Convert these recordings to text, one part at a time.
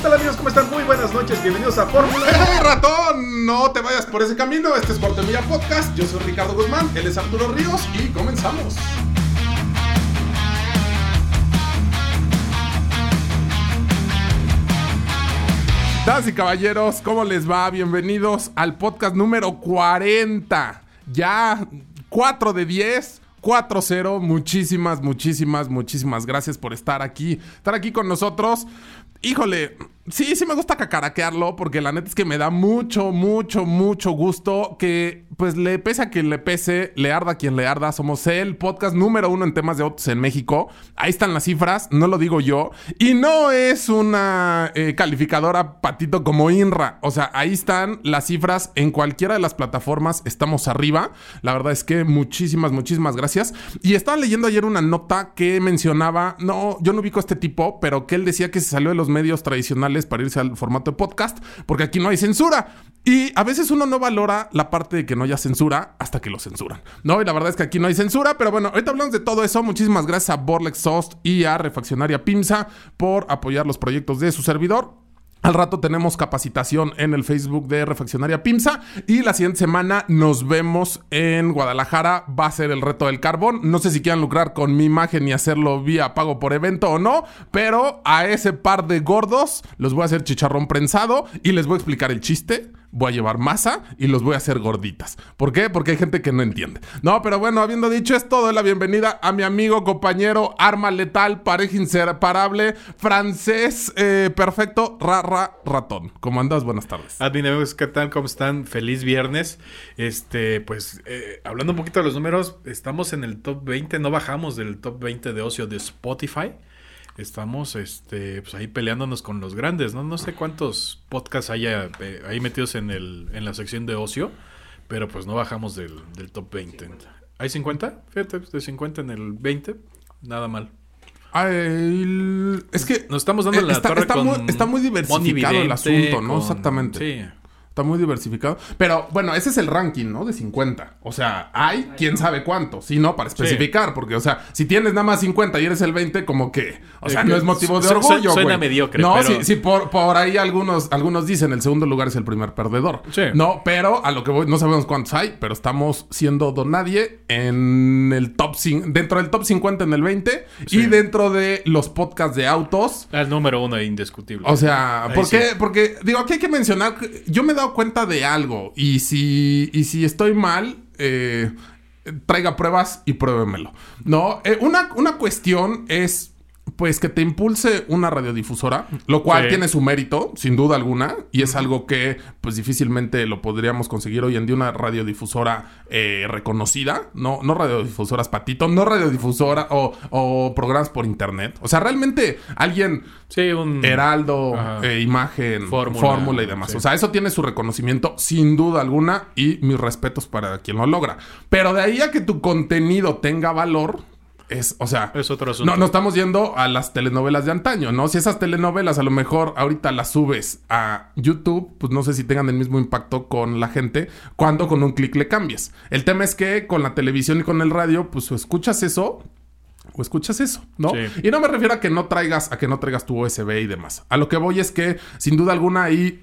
¿Qué tal amigos? ¿Cómo están? Muy buenas noches, bienvenidos a Fórmula. ¡Hey, ratón! No te vayas por ese camino. Este es Cuarto Milla Podcast. Yo soy Ricardo Guzmán, él es Arturo Ríos y comenzamos. Damas y caballeros, ¿cómo les va? Bienvenidos al podcast número 40. Ya 4 de 10. 4-0, muchísimas, muchísimas, muchísimas gracias por estar aquí, estar aquí con nosotros. Híjole, sí, sí me gusta cacaraquearlo porque la neta es que me da mucho, mucho, mucho gusto que pues le pese a quien le pese, le arda a quien le arda. Somos el podcast número uno en temas de autos en México. Ahí están las cifras, no lo digo yo. Y no es una eh, calificadora patito como INRA. O sea, ahí están las cifras en cualquiera de las plataformas. Estamos arriba. La verdad es que muchísimas, muchísimas gracias. Y estaba leyendo ayer una nota que mencionaba, no, yo no ubico a este tipo, pero que él decía que se salió de los medios tradicionales para irse al formato de podcast, porque aquí no hay censura. Y a veces uno no valora la parte de que no haya censura hasta que lo censuran. No, y la verdad es que aquí no hay censura, pero bueno, ahorita hablamos de todo eso. Muchísimas gracias a Borlex Sost y a Refaccionaria Pimsa por apoyar los proyectos de su servidor. Al rato tenemos capacitación en el Facebook de Refaccionaria Pimsa y la siguiente semana nos vemos en Guadalajara. Va a ser el reto del carbón. No sé si quieran lucrar con mi imagen y hacerlo vía pago por evento o no, pero a ese par de gordos los voy a hacer chicharrón prensado y les voy a explicar el chiste voy a llevar masa y los voy a hacer gorditas. ¿Por qué? Porque hay gente que no entiende. No, pero bueno, habiendo dicho esto, doy la bienvenida a mi amigo, compañero, arma letal, pareja inseparable, francés, eh, perfecto, ra, ra, ratón. ¿Cómo andas? Buenas tardes. Admin amigos, ¿qué tal? ¿Cómo están? Feliz viernes. Este, pues, eh, hablando un poquito de los números, estamos en el top 20, no bajamos del top 20 de ocio de Spotify estamos este, pues ahí peleándonos con los grandes, ¿no? No sé cuántos podcasts haya eh, ahí metidos en, el, en la sección de ocio, pero pues no bajamos del, del top 20. ¿Hay 50? Fíjate, de 50 en el 20, nada mal. Ay, es que nos estamos dando la está, torre está con muy, está muy diversificado el asunto, ¿no? con- Exactamente. Sí. Está muy diversificado. Pero bueno, ese es el ranking, ¿no? De 50. O sea, hay quién sabe cuánto. Sí, ¿no? Para especificar. Porque, o sea, si tienes nada más 50 y eres el 20, como que. O sea, Eh, no es motivo de su- orgullo. suena güey. mediocre, No, pero- sí, sí, por, por ahí algunos, algunos dicen el segundo lugar es el primer perdedor. Sí. No, pero a lo que voy, no sabemos cuántos hay, pero estamos siendo donadie en el top 5, dentro del top 50 en el 20 y dentro de los podcasts de autos. El número uno indiscutible. O sea, Ahí ¿por sí. qué? Porque, digo, aquí hay que mencionar, yo me he dado cuenta de algo y si, y si estoy mal, eh, traiga pruebas y pruébemelo. No, Eh, una, una cuestión es, pues, que te impulse una radiodifusora, lo cual Sí. tiene su mérito, sin duda alguna, y es algo que, pues, difícilmente lo podríamos conseguir hoy en día, una radiodifusora eh, reconocida, no, no radiodifusoras patito, no radiodifusora o, o programas por internet. O sea, realmente alguien... Sí, un... Heraldo, eh, imagen, Fórmula, fórmula, y demás. sí. O sea, eso tiene su reconocimiento sin duda alguna y mis respetos para quien lo logra. Pero de ahí a que tu contenido tenga valor, es, o sea, Es otro asunto. no, no estamos yendo a las telenovelas de antaño, ¿no? Si esas telenovelas a lo mejor ahorita las subes a YouTube, pues no sé si tengan el mismo impacto con la gente cuando con un clic le cambies. El tema es que con la televisión y con el radio, pues escuchas eso o escuchas eso, ¿no? Sí. Y no me refiero a que no traigas, a que no traigas tu USB y demás. A lo que voy es que, sin duda alguna, ahí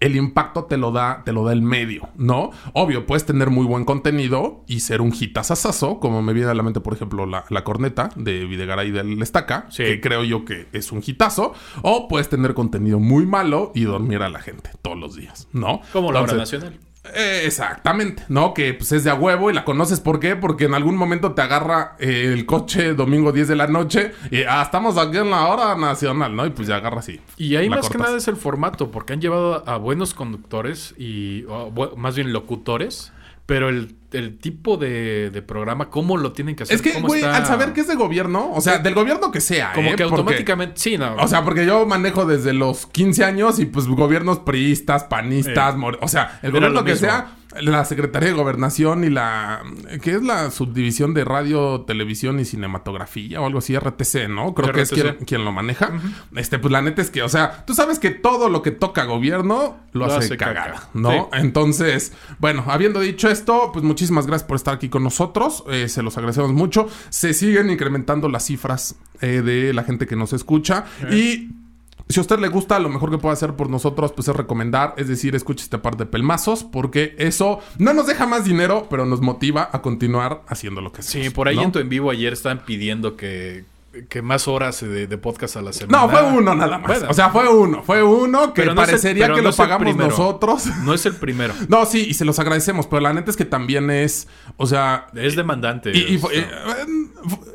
el impacto te lo da, te lo da el medio, ¿no? Obvio, puedes tener muy buen contenido y ser un hitazazazo, como me viene a la mente, por ejemplo, la, la corneta de Videgaray del Estaca, Sí. que creo yo que es un hitazo, o puedes tener contenido muy malo y dormir a la gente todos los días, ¿no? Como la obra Entonces, nacional. Eh, exactamente, ¿no? Que pues es de a huevo y la conoces ¿por qué? Porque en algún momento te agarra eh, el coche domingo 10 de la noche y ah, estamos aquí en la hora nacional, ¿no? Y pues ya agarra así. Y ahí más que nada es el formato, porque han llevado a buenos conductores y o más bien locutores, pero el, el tipo de, de programa, cómo lo tienen que hacer. Es que, güey, está- al saber que es de gobierno, o sea, del gobierno que sea, Como ¿eh? que Porque- automáticamente. Sí, no. O sea, porque yo manejo desde los 15 años y pues gobiernos priistas, panistas, Eh. o sea, el gobierno que mismo. sea, la Secretaría de Gobernación y la que es la subdivisión de radio, televisión y cinematografía o algo así, RTC, ¿no? Creo que es quien, quien lo maneja. Este, pues la neta es que, o sea, tú sabes que todo lo que toca gobierno lo, Lo hace, hace caca. cagada, ¿no? Sí. Entonces, bueno, habiendo dicho esto, pues muchísimas gracias por estar aquí con nosotros. Eh, se los agradecemos mucho. Se siguen incrementando las cifras eh, de la gente que nos escucha. Y si a usted le gusta, lo mejor que puede hacer por nosotros, pues es recomendar, es decir, escuche este par de pelmazos, porque eso no nos deja más dinero, pero nos motiva a continuar haciendo lo que hacemos. Sí, por ahí ¿no? en tu en vivo ayer estaban pidiendo que, que más horas de, de podcast a la semana. No, fue uno nada más. Bueno. o sea, fue uno. Fue uno que no el- parecería que no lo pagamos nosotros. No es el primero. No, sí, y se los agradecemos, pero la neta es que también es, o sea... Es demandante. y- y- o sea, eh,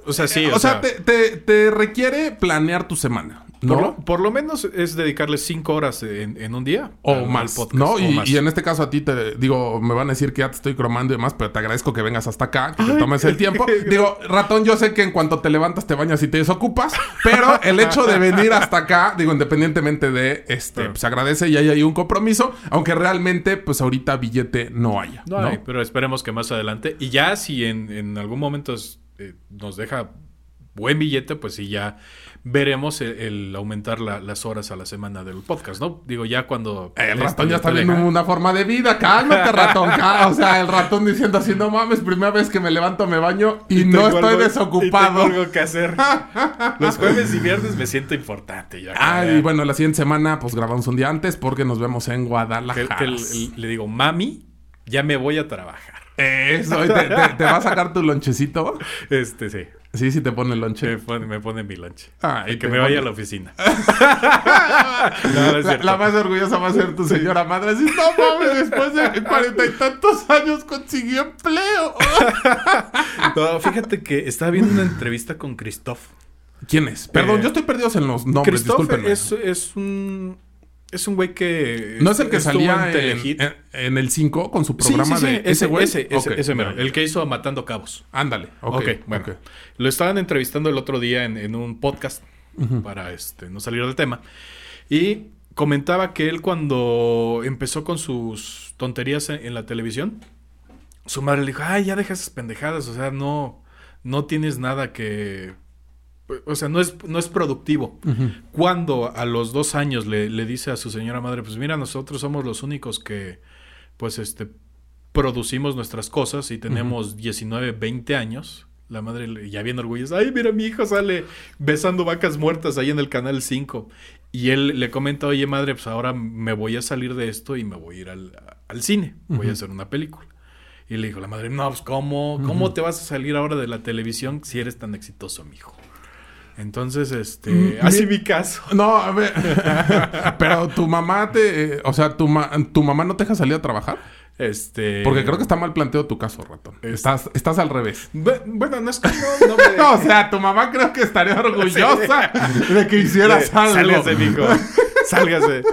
o sea, sí. o, sea, te, te- te requiere planear tu semana, ¿no? por, lo, por lo menos es dedicarle cinco horas en, en un día. O más, podcast, ¿no? Y, más. y en este caso a ti te digo, me van a decir que ya te estoy cromando y demás, pero te agradezco que vengas hasta acá, que te tomes el tiempo. Digo, ratón, yo sé que en cuanto te levantas te bañas y te desocupas, pero el hecho de venir hasta acá, digo, independientemente de este, pues se agradece y hay ahí un compromiso, aunque realmente, pues ahorita billete no haya. No, No, hay, pero esperemos que más adelante. Y ya si en, en algún momento es- eh, nos deja buen billete, pues sí, ya veremos el, el aumentar la- las horas a la semana del podcast, ¿no? Digo, ya cuando... El ratón ya está viendo deja- una forma de vida. Cálmate, ratón. O sea, el ratón diciendo así, no mames, primera vez que me levanto, me baño y, no estoy algo- desocupado. y tengo algo que hacer. Los jueves y viernes me siento importante. Ya, Ah, ya. y bueno, la siguiente semana pues grabamos un día antes porque nos vemos en Guadalajara. que el- el- le digo, mami, ya me voy a trabajar. Eso, ¿y te, te- te va a sacar tu lonchecito? Este, sí. Sí, sí te pone el lonche. Me pone, mi lunch. Ah, y que me vaya a la oficina. no, no es La, más orgullosa va a ser tu señora madre. Así, no mames, después de cuarenta y tantos años consiguió empleo. No, fíjate que estaba viendo una entrevista con Christoph. ¿Quién es? Perdón, Eh, yo estoy perdido en los nombres, Christoph discúlpenme. es, es un es un güey que ¿No es el que salía en, en- en el 5 con su programa sí, sí, de ese güey? ese, ese, ese mero, el que hizo Matando Cabos. Ándale, ok. Ok, bueno. Lo estaban entrevistando el otro día en, en un podcast para este, no salir del tema. Y comentaba que él cuando empezó con sus tonterías en, en la televisión, su madre le dijo, ay, ya deja esas pendejadas, o sea, no, no tienes nada que... O sea, no es, no es productivo. Cuando a los dos años le, le dice a su señora madre, pues mira, nosotros somos los únicos que, pues, este, producimos nuestras cosas y tenemos 19, 20 años. La madre ya bien orgullosa, ay, mira, mi hijo sale besando vacas muertas ahí en el canal 5. Y él le comenta, oye, madre, pues ahora me voy a salir de esto y me voy a ir al, al cine, voy a hacer una película. Y le dijo la madre, no, pues ¿cómo? ¿Cómo te vas a salir ahora de la televisión si eres tan exitoso, mijo? Entonces, este, Mm, así mi- caso. No, a ver. Pero tu mamá te. O sea, tu, ma- tu mamá no te deja salir a trabajar. Este. Porque creo que está mal planteado tu caso, ratón. Es- Estás, estás al revés. Bu- Bueno, no es que no, no me- o sea, tu mamá creo que estaría orgullosa de que hicieras Eh, algo. Sálgase, mijo. Sálgase.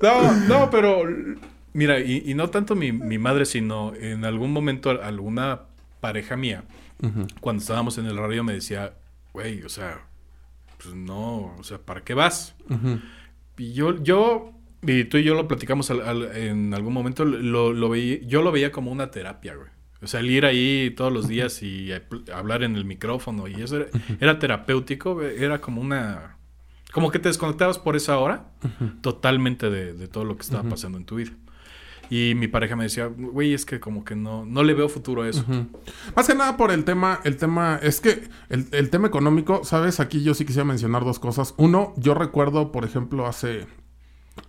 No, no, pero mira, y, y no tanto mi, mi madre, sino en algún momento alguna pareja mía, cuando estábamos en el radio, me decía, güey, o sea, pues no, o sea, ¿para qué vas? Y yo, yo, y tú y yo lo platicamos al- al- en algún momento, lo, lo veía, yo lo veía como una terapia, güey. O sea, el ir ahí todos los días y hablar en el micrófono y eso era, era terapéutico, era como una... Como que te desconectabas por esa hora totalmente de, de todo lo que estaba pasando en tu vida. Y mi pareja me decía, güey, es que como que no, no le veo futuro a eso. Más que nada por el tema, el tema, es que el, el tema económico, ¿sabes? Aquí yo sí quisiera mencionar dos cosas. Uno, yo recuerdo, por ejemplo, hace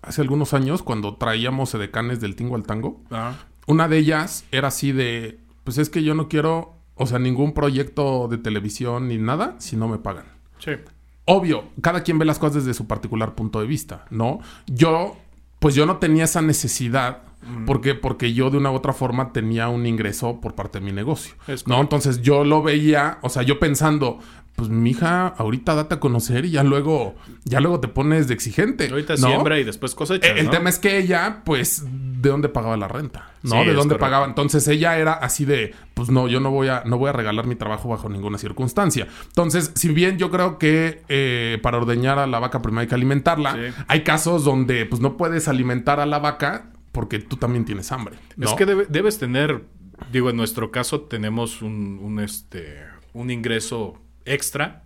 hace algunos años cuando traíamos edecanes del tingo al tango. Ajá. Una de ellas era así de, pues es que yo no quiero, o sea, ningún proyecto de televisión ni nada si no me pagan. Sí. Obvio, cada quien ve las cosas desde su particular punto de vista, ¿no? Yo, pues yo no tenía esa necesidad. ¿Por qué? Porque yo de una u otra forma tenía un ingreso por parte de mi negocio. ¿No? Entonces yo lo veía, o sea, yo pensando, pues mija, ahorita date a conocer y ya luego, ya luego te pones de exigente. Ahorita ¿no? siembra y después cosecha. Eh, El ¿no? tema es que ella, pues, ¿de dónde pagaba la renta? ¿No? Sí, ¿De dónde pagaba? Entonces ella era así de, pues no, yo no voy a, no voy a regalar mi trabajo bajo ninguna circunstancia. Entonces, si bien yo creo que eh, para ordeñar a la vaca primero hay que alimentarla, Sí. hay casos donde pues no puedes alimentar a la vaca porque tú también tienes hambre. ¿no? Es que debe- debes tener, digo, en nuestro caso tenemos un, un, este, un ingreso extra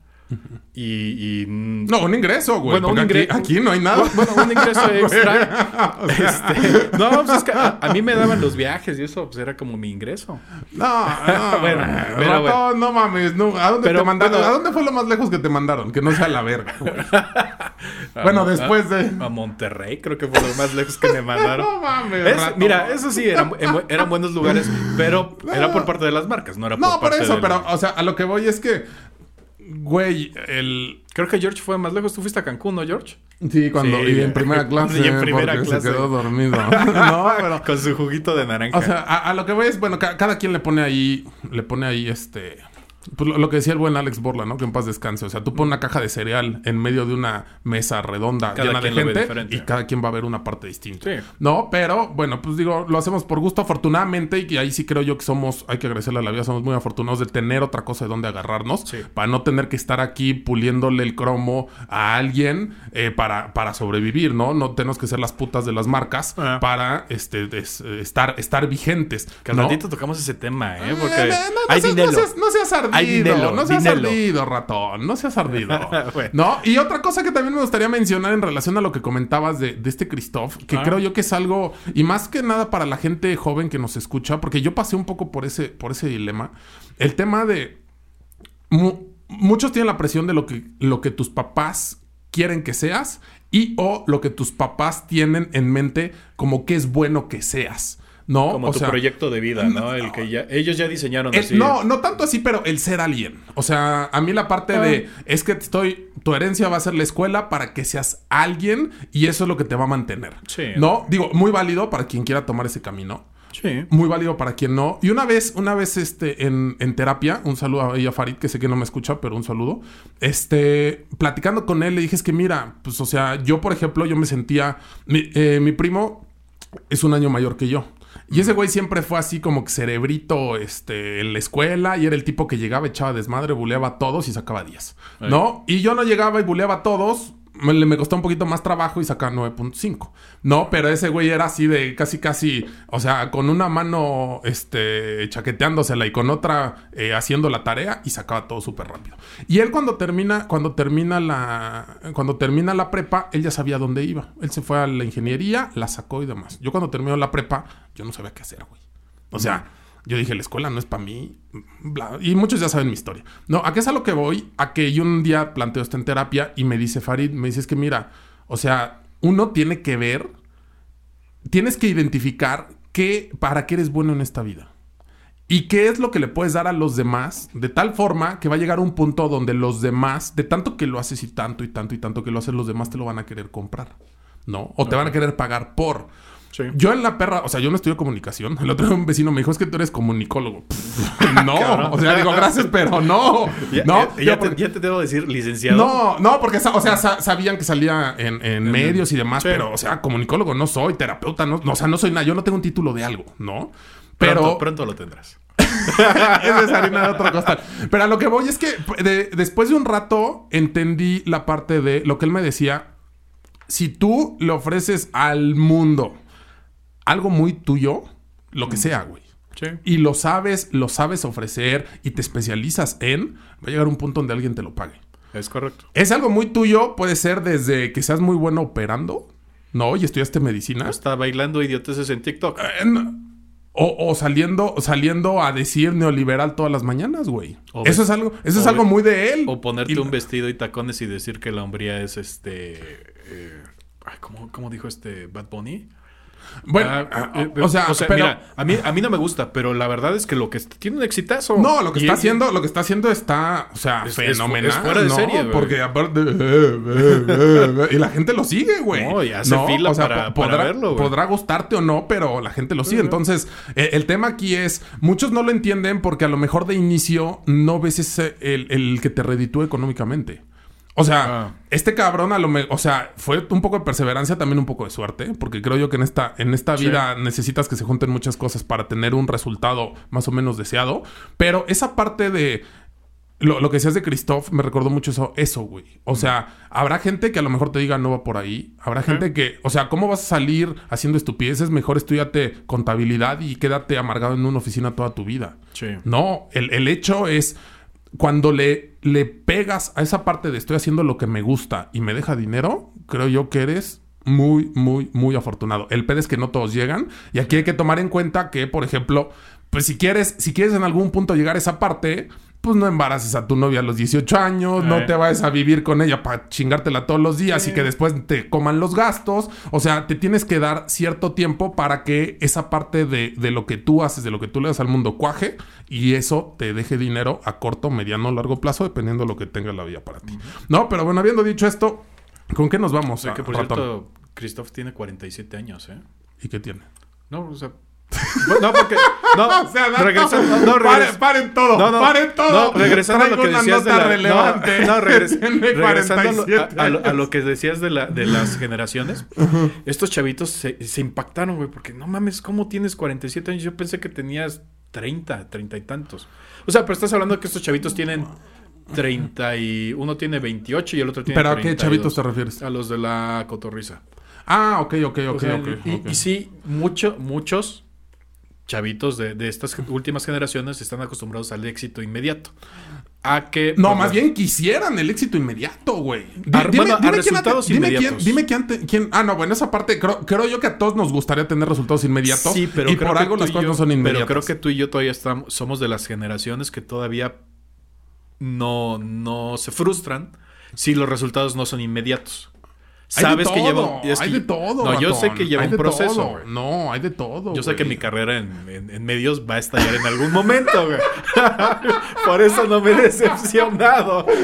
y, y, No, un ingreso, güey. Bueno, un aquí, no hay nada. Bueno, un ingreso extra. Este, no, pues es que a, a mí me daban los viajes y eso pues era como mi ingreso. No, no. Bueno, pero bueno. no mames. No. ¿A dónde Pero, te mandaron? bueno. ¿A dónde fue lo más lejos que te mandaron? Que no sea la verga, güey. Bueno, después de- A Monterrey creo que fue lo más lejos que me mandaron. No mames, Es- mira, eso sí, eran, en bu- eran buenos lugares, pero era por parte de las marcas, no era por No, por parte eso, del- pero, o sea, a lo que voy es que, güey, el. Creo que George fue más lejos. ¿Tú fuiste a Cancún, no, George? Sí, cuando. Sí, y en primera clase. y en primera porque clase. Se quedó dormido. no, pero. Con su juguito de naranja. O sea, a, a lo que voy es, bueno, ca- cada quien le pone ahí, le pone ahí este. Pues lo, lo que decía el buen Alex Borla, ¿no? Que en paz descanse. O sea, tú pones una caja de cereal en medio de una mesa redonda Cada llena de gente y cada quien va a ver una parte distinta. Sí. No, pero bueno, pues digo, lo hacemos por gusto, afortunadamente, y ahí sí creo yo que somos, hay que agradecerle a la vida, somos muy afortunados de tener otra cosa de donde agarrarnos Sí. para no tener que estar aquí puliéndole el cromo a alguien eh, para, para sobrevivir, ¿no? No tenemos que ser las putas de las marcas Ah. para este, des- estar, estar vigentes. Que al ¿no? ratito tocamos ese tema, ¿eh? Eh, no, no hay seas, dinero. No seas, no seas ardido, Hay dinero, no seas dinero. ardido, ratón, no seas ardido. Bueno. No, y otra cosa que también me gustaría mencionar en relación a lo que comentabas de, de este Christoph, que Ah. creo yo que es algo, y más que nada para la gente joven que nos escucha, porque yo pasé un poco por ese, por ese dilema, el tema de... mu- muchos tienen la presión de lo que, lo que tus papás quieren que seas y o lo que tus papás tienen en mente como que es bueno que seas. ¿No? Como O tu sea, proyecto de vida, ¿no? El que ya, ellos ya diseñaron el- así. no, no tanto así, pero el ser alguien. O sea, a mí la parte de es que estoy, tu herencia va a ser la escuela para que seas alguien y eso es lo que te va a mantener. Sí. No, digo, muy válido para quien quiera tomar ese camino. Sí. Muy válido para quien no. Y una vez, una vez este, en, en terapia, un saludo a ella, Farid, que sé que no me escucha, pero un saludo. Este, platicando con él, le dije, es que mira, pues, o sea, yo, por ejemplo, yo me sentía. Mi, eh, mi primo es un año mayor que yo. Y ese güey siempre fue así como que cerebrito este, en la escuela y era el tipo que llegaba, echaba desmadre, buleaba a todos y sacaba 10. ¿No? Y yo no llegaba y buleaba a todos. Me, me costó un poquito más trabajo y sacaba 9.5. No, pero ese güey era así de casi, casi, o sea, con una mano este, chaqueteándosela y con otra eh, haciendo la tarea y sacaba todo súper rápido. Y él cuando termina, cuando termina la, cuando termina la prepa, él ya sabía dónde iba. Él se fue a la ingeniería, la sacó y demás. Yo cuando terminó la prepa, yo no sabía qué hacer, güey. O sea, yo dije, la escuela no es para mí. bla. Y muchos ya saben mi historia. No, ¿a qué es a lo que voy? A que yo un día planteo esto en terapia y me dice Farid, me dice, es que mira, o sea, uno tiene que ver, tienes que identificar qué, para qué eres bueno en esta vida. ¿Y qué es lo que le puedes dar a los demás? De tal forma que va a llegar un punto donde los demás, de tanto que lo haces y tanto y tanto y tanto que lo haces, los demás te lo van a querer comprar. ¿No? O te van a querer pagar por. Sí. Yo en la perra, o sea, yo no estudio comunicación. El otro día un vecino me dijo, es que tú eres comunicólogo. Pff, no, o sea, digo, gracias, pero no. Ya, no, ya, te, ya te debo decir, licenciado. no, no, porque, o sea, sa- sabían que salía en, en medios y demás, Sí. pero, o sea, comunicólogo no soy, terapeuta, no, no, o sea, no soy nada, yo no tengo un título de algo, ¿no? Pronto, Pero, pronto lo tendrás. esa es harina de otro costal. Pero a lo que voy es que de- después de un rato entendí la parte de lo que él me decía. Si tú le ofreces al mundo algo muy tuyo, lo que sea, güey. Sí. Y lo sabes, lo sabes ofrecer y te especializas en, va a llegar un punto donde alguien te lo pague. Es correcto. Es algo muy tuyo, puede ser desde que seas muy bueno operando, ¿no? Y estudiaste medicina. Está bailando idioteces en TikTok. Eh. O, o saliendo, saliendo a decir neoliberal todas las mañanas, güey. O Eso es algo, eso es o algo muy de él. O ponerte Y- un vestido y tacones y decir que la hombría es este. eh, ay, ¿cómo ¿cómo, cómo dijo este Bad Bunny? Bueno, Ah, ah, eh, o sea, pero... mira, a mí, a mí no me gusta, pero la verdad es que lo que tiene un exitazo. No, lo que está haciendo, lo que está haciendo está, o sea, Es- fenomenal. es fuera de ¿no? serie, güey. Porque aparte, eh, eh, y la gente lo sigue, güey. No, y hace fila para- po- para podrá, verlo, güey. podrá gustarte o no, pero la gente lo sigue. Entonces, eh, el tema aquí es, muchos no lo entienden porque a lo mejor de inicio no ves ese, el, el que te reditúa económicamente. O sea, Ah. este cabrón a lo mejor, o sea, fue un poco de perseverancia, también un poco de suerte, porque creo yo que en esta, en esta Sí. vida necesitas que se junten muchas cosas para tener un resultado más o menos deseado. Pero esa parte de lo, lo que decías de Christoph me recordó mucho eso, eso, güey. O sea, habrá gente que a lo mejor te diga no va por ahí. Habrá gente que, o sea, ¿cómo vas a salir haciendo estupideces? Mejor estudiate contabilidad y quédate amargado en una oficina toda tu vida. Sí. No, el, el hecho es cuando le, le pegas a esa parte de estoy haciendo lo que me gusta y me deja dinero, creo yo que eres muy, muy, muy afortunado. El pedo es que no todos llegan y aquí hay que tomar en cuenta que, por ejemplo, pues si quieres, si quieres en algún punto llegar a esa parte, pues no embaraces a tu novia a los 18 años, no Eh. te vayas a vivir con ella para chingártela todos los días y que después te coman los gastos. O sea, te tienes que dar cierto tiempo para que esa parte de, de lo que tú haces, de lo que tú le das al mundo, cuaje y eso te deje dinero a corto, mediano o largo plazo, dependiendo de lo que tenga la vida para ti. No, pero bueno, habiendo dicho esto, ¿con qué nos vamos? O sea, que a- por ratón? cierto, Christoph tiene 47 años, ¿eh? ¿Y qué tiene? No, o sea. No, porque. No, O sea, regresando. No, paren, regres- paren todo, No, no, paren todo. No, regresando a lo que decías de la. relevante. No, no, regres- regresando a lo, 47 a- a lo- a años. lo que decías de, la, de las generaciones. Estos chavitos se, se impactaron, güey, porque no mames, ¿cómo tienes 47 años? Yo pensé que tenías 30, 30 y tantos. O sea, pero estás hablando de que estos chavitos tienen 30 y. Uno tiene 28 y el otro tiene ¿Pero a qué 32. chavitos te refieres? A los de la cotorriza. Ah, ok, ok, ok, O sea, ok. y, ok. y sí, mucho, muchos chavitos de, de estas últimas generaciones están acostumbrados al éxito inmediato. A que. No, pues, más bien quisieran el éxito inmediato, güey. Di- A- bueno, resultados dime quién, inmediatos. dime quién, ante- quién- Ah, no, bueno, esa parte creo, creo yo que a todos nos gustaría tener resultados inmediatos. Sí, pero y creo por que algo las cosas yo- no son inmediatas. Pero creo que tú y yo todavía estamos, somos de las generaciones que todavía no, no se frustran si los resultados no son inmediatos. Hay Sabes que lleva. todo, es hay que- de todo. No, yo sé que lleva hay un proceso. todo. güey. No, hay de todo. Yo sé que mi carrera en, en- en medios va a estallar en algún momento, güey. Por eso no me he decepcionado.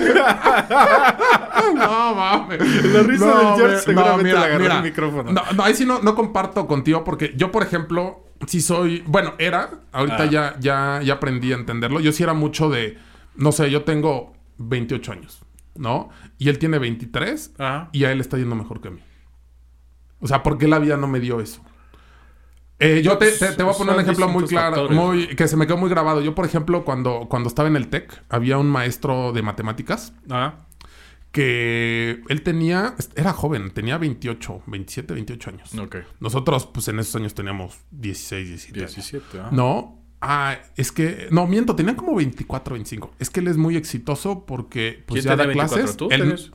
No, mames. La risa del George seguramente le agarró el micrófono. No, no, ahí sí no, no comparto contigo porque yo, por ejemplo, sí soy... Bueno, era. Ahorita Ah. ya, ya, ya aprendí a entenderlo. Yo sí era mucho de... No sé, yo tengo 28 años, ¿no? Y él tiene 23 Ajá. y a él está yendo mejor que a mí. O sea, ¿por qué la vida no me dio eso? Eh, yo te, te- te voy a poner un ejemplo muy claro, muy, que se me quedó muy grabado. Yo, por ejemplo, cuando, cuando estaba en el TEC, había un maestro de matemáticas Ajá. que él tenía, era joven, tenía 28, 27, 28 años. Ok. Nosotros, pues en esos años teníamos 16, 17. años. 17. ajá. No, ah, es que, no, miento, tenía como 24, 25. Es que él es muy exitoso porque, pues ¿Quién ya da tenía 24? clases. ¿Tú Él-?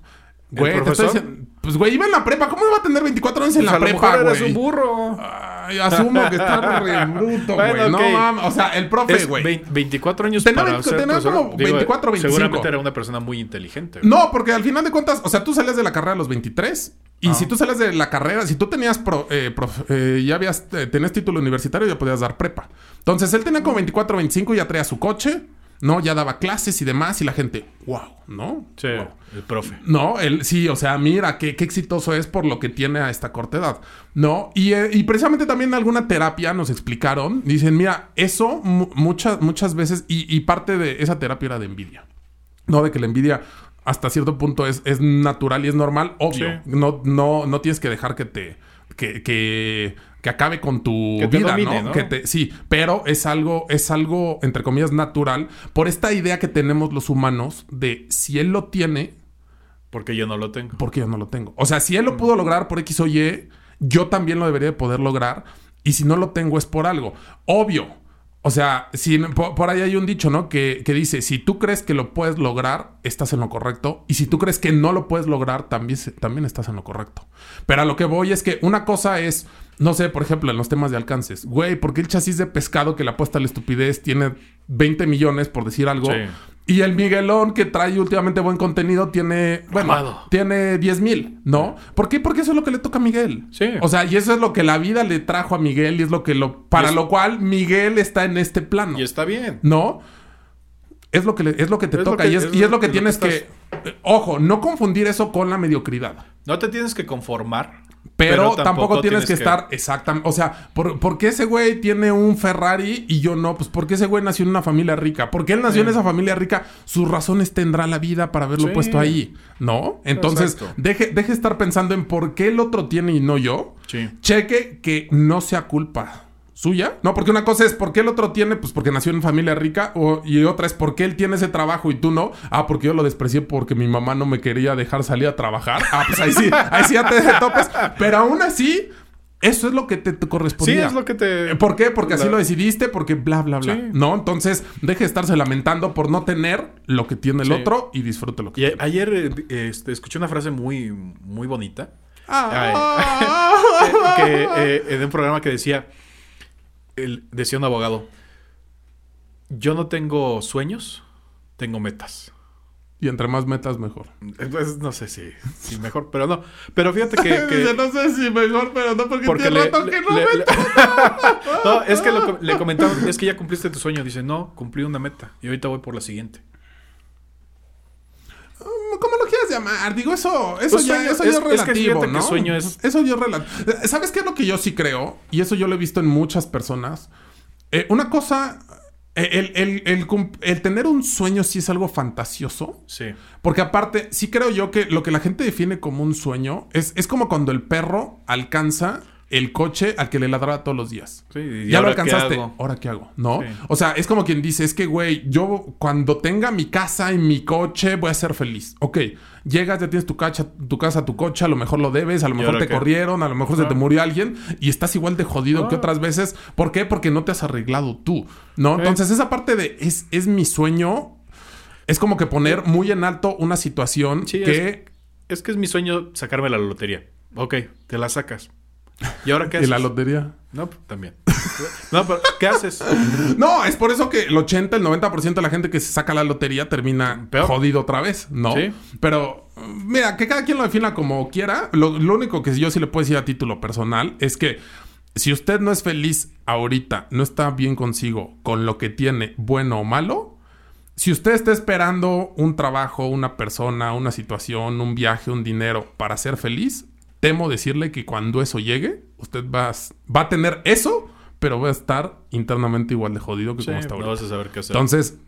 Güey, ¿El te estoy profesor? diciendo- pues güey, iba en la prepa. ¿Cómo iba a tener 24 años en Pues la a lo prepa, mejor eras güey? un burro. Ay, asumo que está re bruto, güey. Bueno, No ok. mames, o sea, el profe, Es güey. 20 24 años Tenía para 20 ser tenía profesor. como 24, 25. Seguramente era una persona muy inteligente. güey. No, porque al final de cuentas, o sea, tú sales de la carrera a los 23 y Ah. si tú sales de la carrera, si tú tenías, pro- eh, prof- eh, ya habías, eh, tenías título universitario, ya podías dar prepa. Entonces, él tenía como 24, 25, ya traía su coche, ¿no? Ya daba clases y demás y la gente, wow, ¿no? Sí, Wow. el profe. No, él sí, o sea, mira qué, qué exitoso es por lo que tiene a esta corta edad. No, y, eh, y precisamente también en alguna terapia nos explicaron, dicen, mira, eso mu- muchas, muchas veces, y, y parte de esa terapia era de envidia. No, de que la envidia hasta cierto punto es, es natural y es normal, obvio. Sí. No, no, no tienes que dejar que te. que, que, que acabe con tu Que vida, domine, ¿no? ¿no? Que te- sí, pero es algo, es algo, entre comillas, natural, por esta idea que tenemos los humanos de si él lo tiene, Porque yo no lo tengo. porque yo no lo tengo. O sea, si él lo pudo lograr por X o Y, yo también lo debería de poder lograr. Y si no lo tengo es por algo. Obvio. O sea, si, por, por ahí hay un dicho, ¿no? Que, que dice, si tú crees que lo puedes lograr, estás en lo correcto. Y si tú crees que no lo puedes lograr, también, también estás en lo correcto. Pero a lo que voy es que una cosa es, no sé, por ejemplo, en los temas de alcances. Güey, ¿por qué el chasis de pescado que le apuesta a la estupidez tiene 20 millones, por decir algo? Sí. Y el Miguelón que trae últimamente buen contenido tiene, bueno, Amado. tiene 10 mil, ¿no? ¿Por qué? Porque eso es lo que le toca a Miguel. Sí. O sea, y eso es lo que la vida le trajo a Miguel y es lo que lo, para es- lo cual Miguel está en este plano. Y está bien. ¿No? Es lo que, le- es lo que te Es toca que- y, es, es y lo es lo que que- tienes lo que... que eh, Ojo, no confundir eso con la mediocridad. No te tienes que conformar. Pero, tampoco, tienes, que, estar exactamente. O sea, ¿por, por qué ese güey tiene un Ferrari y yo no? Pues porque ese güey nació en una familia rica. Porque él nació en esa familia rica, sus razones tendrá la vida para haberlo Sí. puesto ahí. ¿No? Entonces, Exacto. deje, deje estar pensando en por qué el otro tiene y no yo. Sí. Cheque que no sea culpa suya. No, porque una cosa es por qué el otro tiene, pues porque nació en familia rica. O, y otra es por qué él tiene ese trabajo y tú no. Ah, porque yo lo desprecié porque mi mamá no me quería dejar salir a trabajar. Ah, pues ahí sí, ahí sí ya te topes. Pero aún así, eso es lo que te, te Sí, correspondía. es lo que te. ¿Por qué? Porque así La- lo decidiste, porque bla, bla, bla. Sí. ¿No? Entonces, deje de estarse lamentando por no tener lo que tiene el Sí. otro y disfrute lo que Y a- ayer eh, este, escuché una frase muy, muy bonita. Ah. que, que, eh, en un programa que decía, el- decía un abogado, yo no tengo sueños, tengo metas. Y entre más metas, mejor. Entonces, no sé si, si mejor, pero no. Pero fíjate que... no sé si mejor, pero no porque, porque le, rato le- que no le- no, es que lo- le comentaban, es que ya cumpliste tu sueño. Dice, no, cumplí una meta y ahorita voy por la siguiente. ¿Cómo lo quieras llamar? Digo, eso, eso Pues ya, sueño- eso es- ya es es que relativo, fíjate que ¿no? sueño es- Eso es relativo. ¿Sabes qué es lo que yo sí creo? Y eso yo lo he visto en muchas personas. Eh, una cosa, eh, el, el- el el tener un sueño sí es algo fantasioso. Sí. Porque aparte, sí creo yo que lo que la gente define como un sueño es, es como cuando el perro alcanza el coche al que le ladraba todos los días. Sí, ¿y ya lo qué alcanzaste. hago? ¿Ahora qué hago? ¿No? Sí. O sea, es como quien dice, es que, güey, yo cuando tenga mi casa y mi coche voy a ser feliz. Ok, llegas, ya tienes tu, cacha, tu casa, tu coche, a lo mejor lo debes, a lo mejor te qué? corrieron, a lo mejor se te murió alguien y estás igual de jodido que Ah. otras veces. ¿Por qué? Porque no te has arreglado tú, ¿no? Sí. Entonces, esa parte de es, es mi sueño... Es como que poner muy en alto una situación que... Es que es mi sueño sacarme la lotería. Ok, te la sacas. ¿Y ahora qué ¿Y haces? la lotería? No, pues, también. No, pero ¿qué haces? No, es por eso que el 80, el 90% de la gente que se saca la lotería termina Peor. jodido otra vez, ¿no? Sí. Pero, mira, que cada quien lo defina como quiera. Lo, lo único que yo sí le puedo decir a título personal es que si usted no es feliz ahorita, no está bien consigo con lo que tiene, bueno o malo, si usted está esperando un trabajo, una persona, una situación, un viaje, un dinero para ser feliz, temo decirle que cuando eso llegue, usted va, a- va a tener eso, pero va a estar internamente igual de jodido que Sí, como está no ahorita. vas a saber qué hacer. Entonces,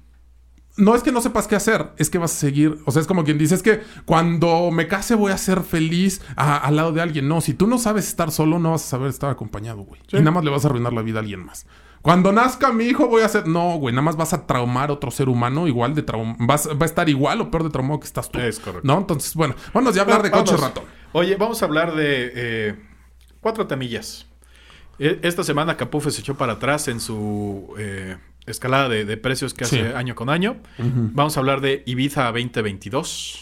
no es que no sepas qué hacer, es que vas a seguir. O sea, es como quien dice, es que cuando me case voy a ser feliz a- al lado de alguien. No, si tú no sabes estar solo, no vas a saber estar acompañado, güey. Sí. Y nada más le vas a arruinar la vida a alguien más. Cuando nazca mi hijo voy a ser... No, güey, nada más vas a traumar a otro ser humano igual de trauma. Vas, va a estar igual o peor de traumado que estás tú. Es correcto. ¿No? Entonces, bueno, vamos ya a hablar de coche ratón. Oye, vamos a hablar de eh, cuatro temillas. E- Esta semana Capufe se echó para atrás en su eh, escalada de, de precios que hace Sí. año con año. Vamos a hablar de Ibiza 2022.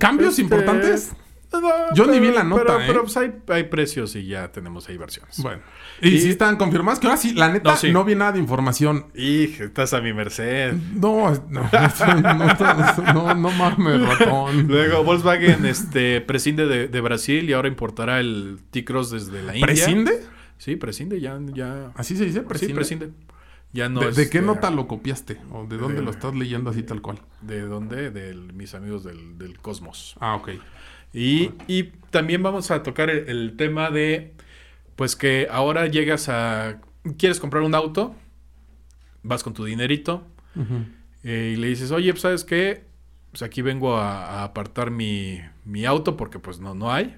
¿Cambios Este, importantes? No, Yo ni vi la nota, Pero, ¿eh? pero, pues hay, hay precios y ya tenemos ahí versiones. Bueno. Y, Y- si están confirmadas, que ahora sí, la neta, No, sí. no vi nada de información. Hija, estás a mi merced. No, no, no, no, no mames, ratón. Luego Volkswagen este, prescinde de, de Brasil y ahora importará el T-Cross desde la India. ¿Prescinde? Sí, prescinde, ya, ya. Así se dice, Sí, prescinde. prescinde. Ya no ¿De, es, de qué eh, nota lo copiaste? ¿O de dónde de- lo estás leyendo así tal cual? ¿De dónde? De mis amigos del, del Cosmos. Ah, ok. Y, y también vamos a tocar el, el tema de, pues que ahora llegas a, quieres comprar un auto, vas con tu dinerito eh, y le dices, oye, pues, ¿sabes qué? Pues aquí vengo a, a apartar mi, mi auto porque pues no, no hay.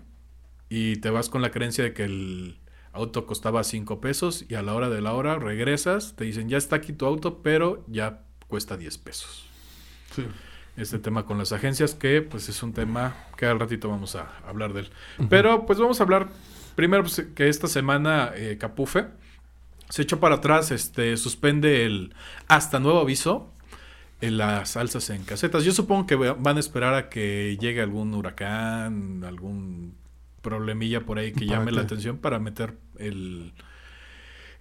Y te vas con la creencia de que el auto costaba 5 pesos y a la hora de la hora regresas, te dicen, ya está aquí tu auto, pero ya cuesta 10 pesos Sí. Este tema con las agencias, que pues es un tema que al ratito vamos a hablar de él. Pero pues vamos a hablar primero pues, que esta semana eh, Capufe se echó para atrás, este suspende el hasta nuevo aviso en las alzas en casetas. Yo supongo que va- van a esperar a que llegue algún huracán, algún problemilla por ahí que ¿Para llame la atención para meter el,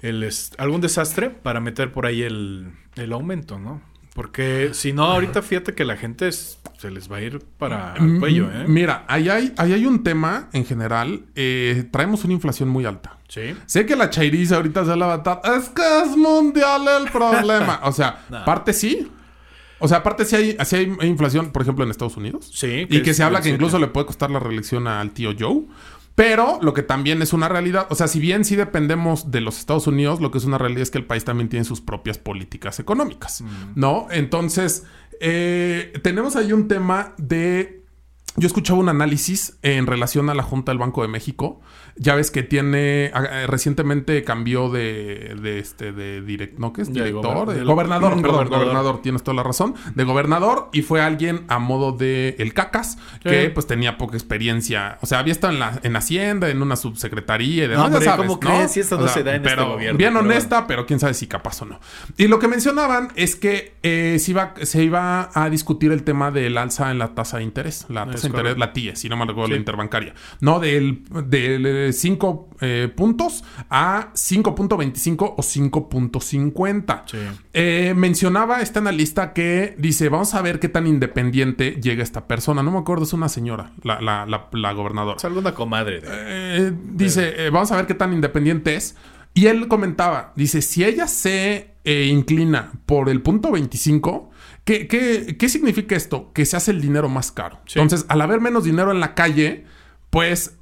el algún desastre para meter por ahí el, el aumento, ¿no? Porque si no, ahorita fíjate que la gente es- se les va a ir para Mm, el cuello, ¿eh? Mira, ahí hay, ahí hay un tema en general. eh, traemos una inflación muy alta. Sí. Sé que la chairiza ahorita se la va a estar. Es que es mundial el problema. O sea, No. parte sí. O sea, aparte sí hay, sí hay inflación, por ejemplo, en Estados Unidos. Sí. Y que se habla que incluso le puede costar la reelección al tío Joe. Pero lo que también es una realidad, o sea, si bien sí dependemos de los Estados Unidos, lo que es una realidad es que el país también tiene sus propias políticas económicas, ¿no? Entonces, eh, tenemos ahí un tema de... Yo escuchaba un análisis en relación a la Junta del Banco de México. Ya ves que tiene... eh, recientemente cambió de... de este... de direct, ¿no? ¿Qué es? De Director. gober- de- gobernador, perdón, gobernador. gobernador. Tienes toda la razón. De gobernador. Y fue alguien a modo de el cacas. Que pues tenía poca experiencia. O sea, había estado en la en Hacienda, en una subsecretaría y demás. hombre, ya sabes, ¿cómo crees? Si esto no se da en este pero gobierno, Bien pero honesta, pero quién sabe si capaz o no. Y lo que mencionaban es que eh, se, iba, se iba a discutir el tema del alza en la tasa de interés. La tasa de interés, correcto. la TIE, si no me recuerdo Sí. la interbancaria. No, del, del 5 puntos a 5.25 o 5.50. Sí. Eh, mencionaba este analista que dice, vamos a ver qué tan independiente llega esta persona. No me acuerdo, es una señora, la, la, la, la gobernadora. Es alguna comadre. de- Eh, dice, eh, vamos a ver qué tan independiente es. Y él comentaba, dice, si ella se eh, inclina por el punto 25, ¿qué, qué, qué significa esto? Que se hace el dinero más caro. Sí. Entonces, al haber menos dinero en la calle, pues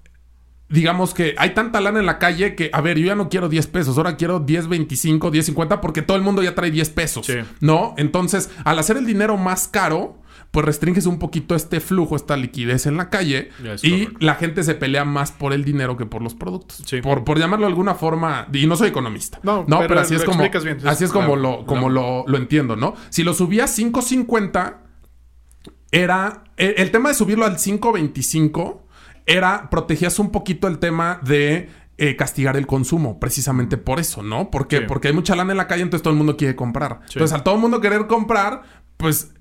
digamos que hay tanta lana en la calle que, a ver, yo ya no quiero 10 pesos, ahora quiero 10, 25, 10, 50 porque todo el mundo ya trae 10 pesos, Sí. ¿no? Entonces, al hacer el dinero más caro, pues restringes un poquito este flujo, esta liquidez en la calle y correcto. la gente se pelea más por el dinero que por los productos. Sí. Por, por llamarlo de alguna forma, y no soy economista. No, No, pero pero, así es como, bien, así es como, lo, como lo, lo entiendo, ¿no? Si lo subía a 5.50, era. El, el tema de subirlo al 5.25 era. Protegías un poquito el tema de. eh, castigar el consumo, precisamente por eso, ¿no? Porque, Sí. porque hay mucha lana en la calle, entonces todo el mundo quiere comprar. Sí. Entonces, al todo el mundo querer comprar, pues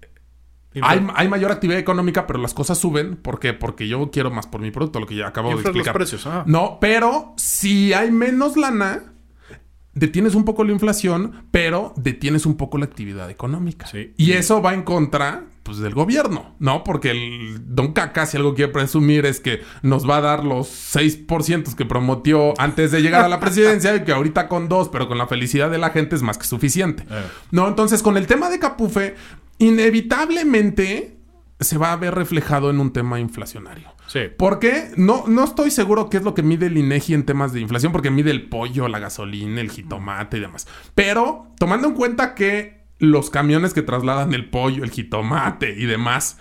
hay, hay mayor actividad económica, pero las cosas suben. ¿Por qué? Porque yo quiero más por mi producto, lo que ya acabo de los explicar. precios, ah. No, pero si hay menos lana, detienes un poco la inflación, pero detienes un poco la actividad económica. Sí. Y eso va en contra, pues, del gobierno, ¿no? Porque el Don Caca, si algo quiere presumir, es que nos va a dar los 6% que prometió antes de llegar a la presidencia y que ahorita con dos, pero con la felicidad de la gente es más que suficiente. Eh. No, entonces con el tema de Capufe, inevitablemente se va a ver reflejado en un tema inflacionario. Sí. Porque no, no estoy seguro qué es lo que mide el INEGI en temas de inflación, porque mide el pollo, la gasolina, el jitomate y demás. Pero tomando en cuenta que los camiones que trasladan el pollo, el jitomate y demás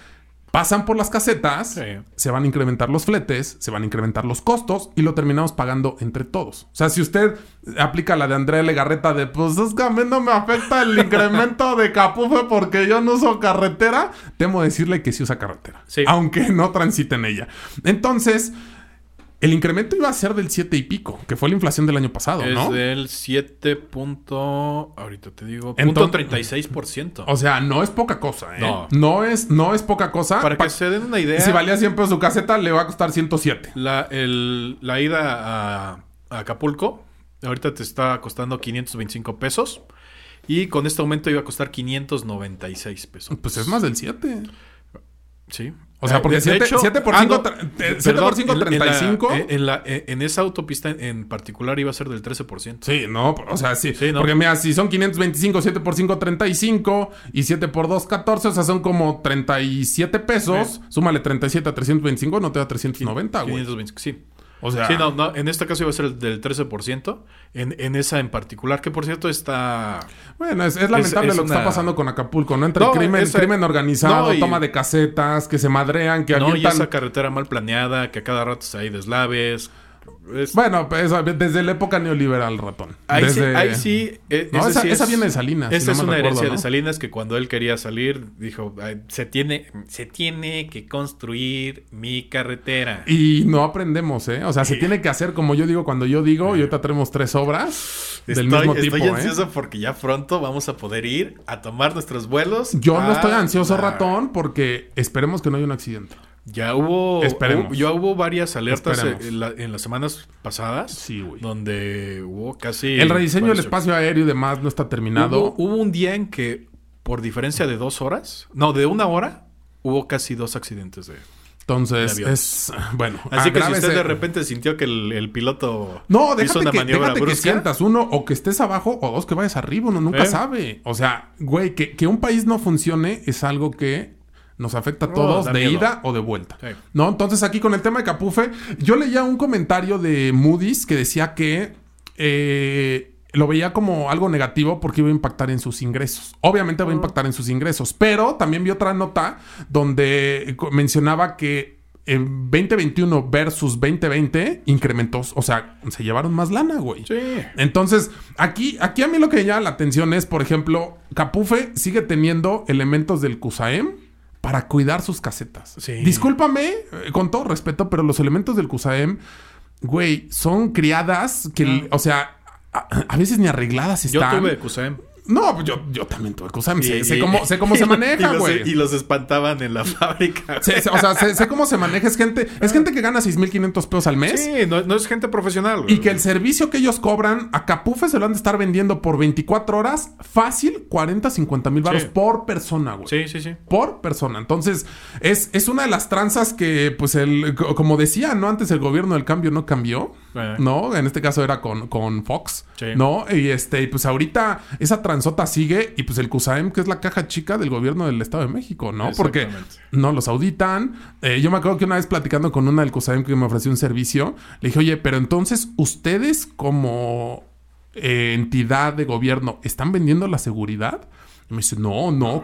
pasan por las casetas, Sí. se van a incrementar los fletes, se van a incrementar los costos y lo terminamos pagando entre todos. O sea, si usted aplica la de Andrea Legarreta de, pues es que a mí no me afecta el incremento de capufe porque yo no uso carretera, temo decirle que sí usa carretera. Sí. Aunque no transite en ella. Entonces, el incremento iba a ser del 7 y pico, que fue la inflación del año pasado, Es ¿no? del 7 punto... Ahorita te digo. Entonces- punto 36%. O sea, no es poca cosa, ¿eh? No. No es, no es poca cosa. Para Pa- que se den una idea... Si valía 100 pesos su caseta, le va a costar 107. La, el- la ida a, a Acapulco, ahorita te está costando 525 pesos. Y con este aumento iba a costar 596 pesos. Pues es más del 7. Sí. O sea, Eh, porque de- de siete- hecho- siete por ah, cinco no, tre- eh, perdón, siete por cinco, en- en la- 35. En, en la, en- esa autopista en, en particular iba a ser del 13%. Sí, no, o sea, sí. Sí, no. Porque mira, si son 525, 7 por 5, 35 y 7 por 2, 14, o sea, son como 37 pesos. Sí. Súmale 37 a 325, no te da 390, güey. 525, sí. O sea, Sí, no, no, en este caso iba a ser el del 13%. En, en esa en particular, que por cierto está... bueno, es, es lamentable es lo que una- está pasando con Acapulco, ¿no? Entre No, crimen, esa- crimen organizado, y- toma de casetas, que se madrean, que No, y avientan. esa carretera mal planeada, que a cada rato hay deslaves. Es- Bueno, pues, desde la época neoliberal, ratón. Ahí, Desde- sí, ahí sí. eh, No, esa- sí esa es- viene de Salinas, si Esa no es una recuerdo, herencia ¿no? de Salinas que cuando él quería salir, dijo: "Ay, se tiene, se tiene que construir mi carretera. Y no aprendemos, ¿eh? O sea, se tiene que hacer como yo digo cuando yo digo, y ahorita tenemos tres obras del estoy, mismo estoy tipo, ¿eh? ansioso porque ya pronto vamos a poder ir a tomar nuestros vuelos. Yo no estoy ansioso, ratón, porque esperemos que no haya un accidente. Ya hubo, Esperemos. ya hubo varias alertas en, la- en las semanas pasadas. Sí, güey. Donde hubo casi. El rediseño del espacio aéreo y demás no está terminado. Hubo, hubo un día en que por diferencia de dos horas, no, de una hora, hubo casi dos accidentes de... Entonces, De es. Bueno, Así que si agrávese- usted de repente sintió que el, el piloto No, hizo déjate una que, maniobra déjate que brusca, sientas uno o que estés abajo o dos que vayas arriba, uno nunca ¿Eh? sabe. O sea, güey, que, que un país no funcione es algo que nos afecta a Oh, todos de miedo. ida o de vuelta. Sí. ¿No? Entonces aquí con el tema de Capufe, yo leía un comentario de Moody's que decía que eh, lo veía como algo negativo porque iba a impactar en sus ingresos. Obviamente va a impactar en sus ingresos, pero también vi otra nota donde co- mencionaba que en 2021 versus 2020 incrementó, o sea, se llevaron más lana, güey. Sí. Entonces, aquí, aquí a mí lo que me llama la atención es, por ejemplo, Capufe sigue teniendo elementos del CUSAEM para cuidar sus casetas. Sí. Discúlpame, eh, con todo respeto, pero los elementos del CUSAEM, güey, son criadas que, o sea, a, a veces ni arregladas Yo están. tuve. No, pues yo, yo también tuve CUSAEM. Sé, sé cómo, sé cómo se maneja, güey. Y los espantaban en la fábrica. Sé- o sea, sé, sé cómo se maneja. Es gente, es gente que gana 6.500 pesos al mes. Sí, no, no es gente profesional. güey. Y que el servicio que ellos cobran a Capufe se lo han de estar vendiendo por 24 horas, fácil 40, 50 mil baros Sí. por persona, güey. Sí, sí, sí. Por persona. Entonces, es, es una de las tranzas que, pues, el, co- como decía, ¿no? Antes el gobierno del cambio no cambió. ¿No? En este caso era con, con Fox, Sí. ¿no? Y este, y pues ahorita esa transota sigue y pues el CUSAEM, que es la caja chica del gobierno del Estado de México, ¿no? Porque no los auditan. Eh, yo me acuerdo que una vez platicando con una del CUSAEM que me ofreció un servicio, le dije, oye, pero entonces ustedes como eh, entidad de gobierno están vendiendo la seguridad? Y me dice, no, no.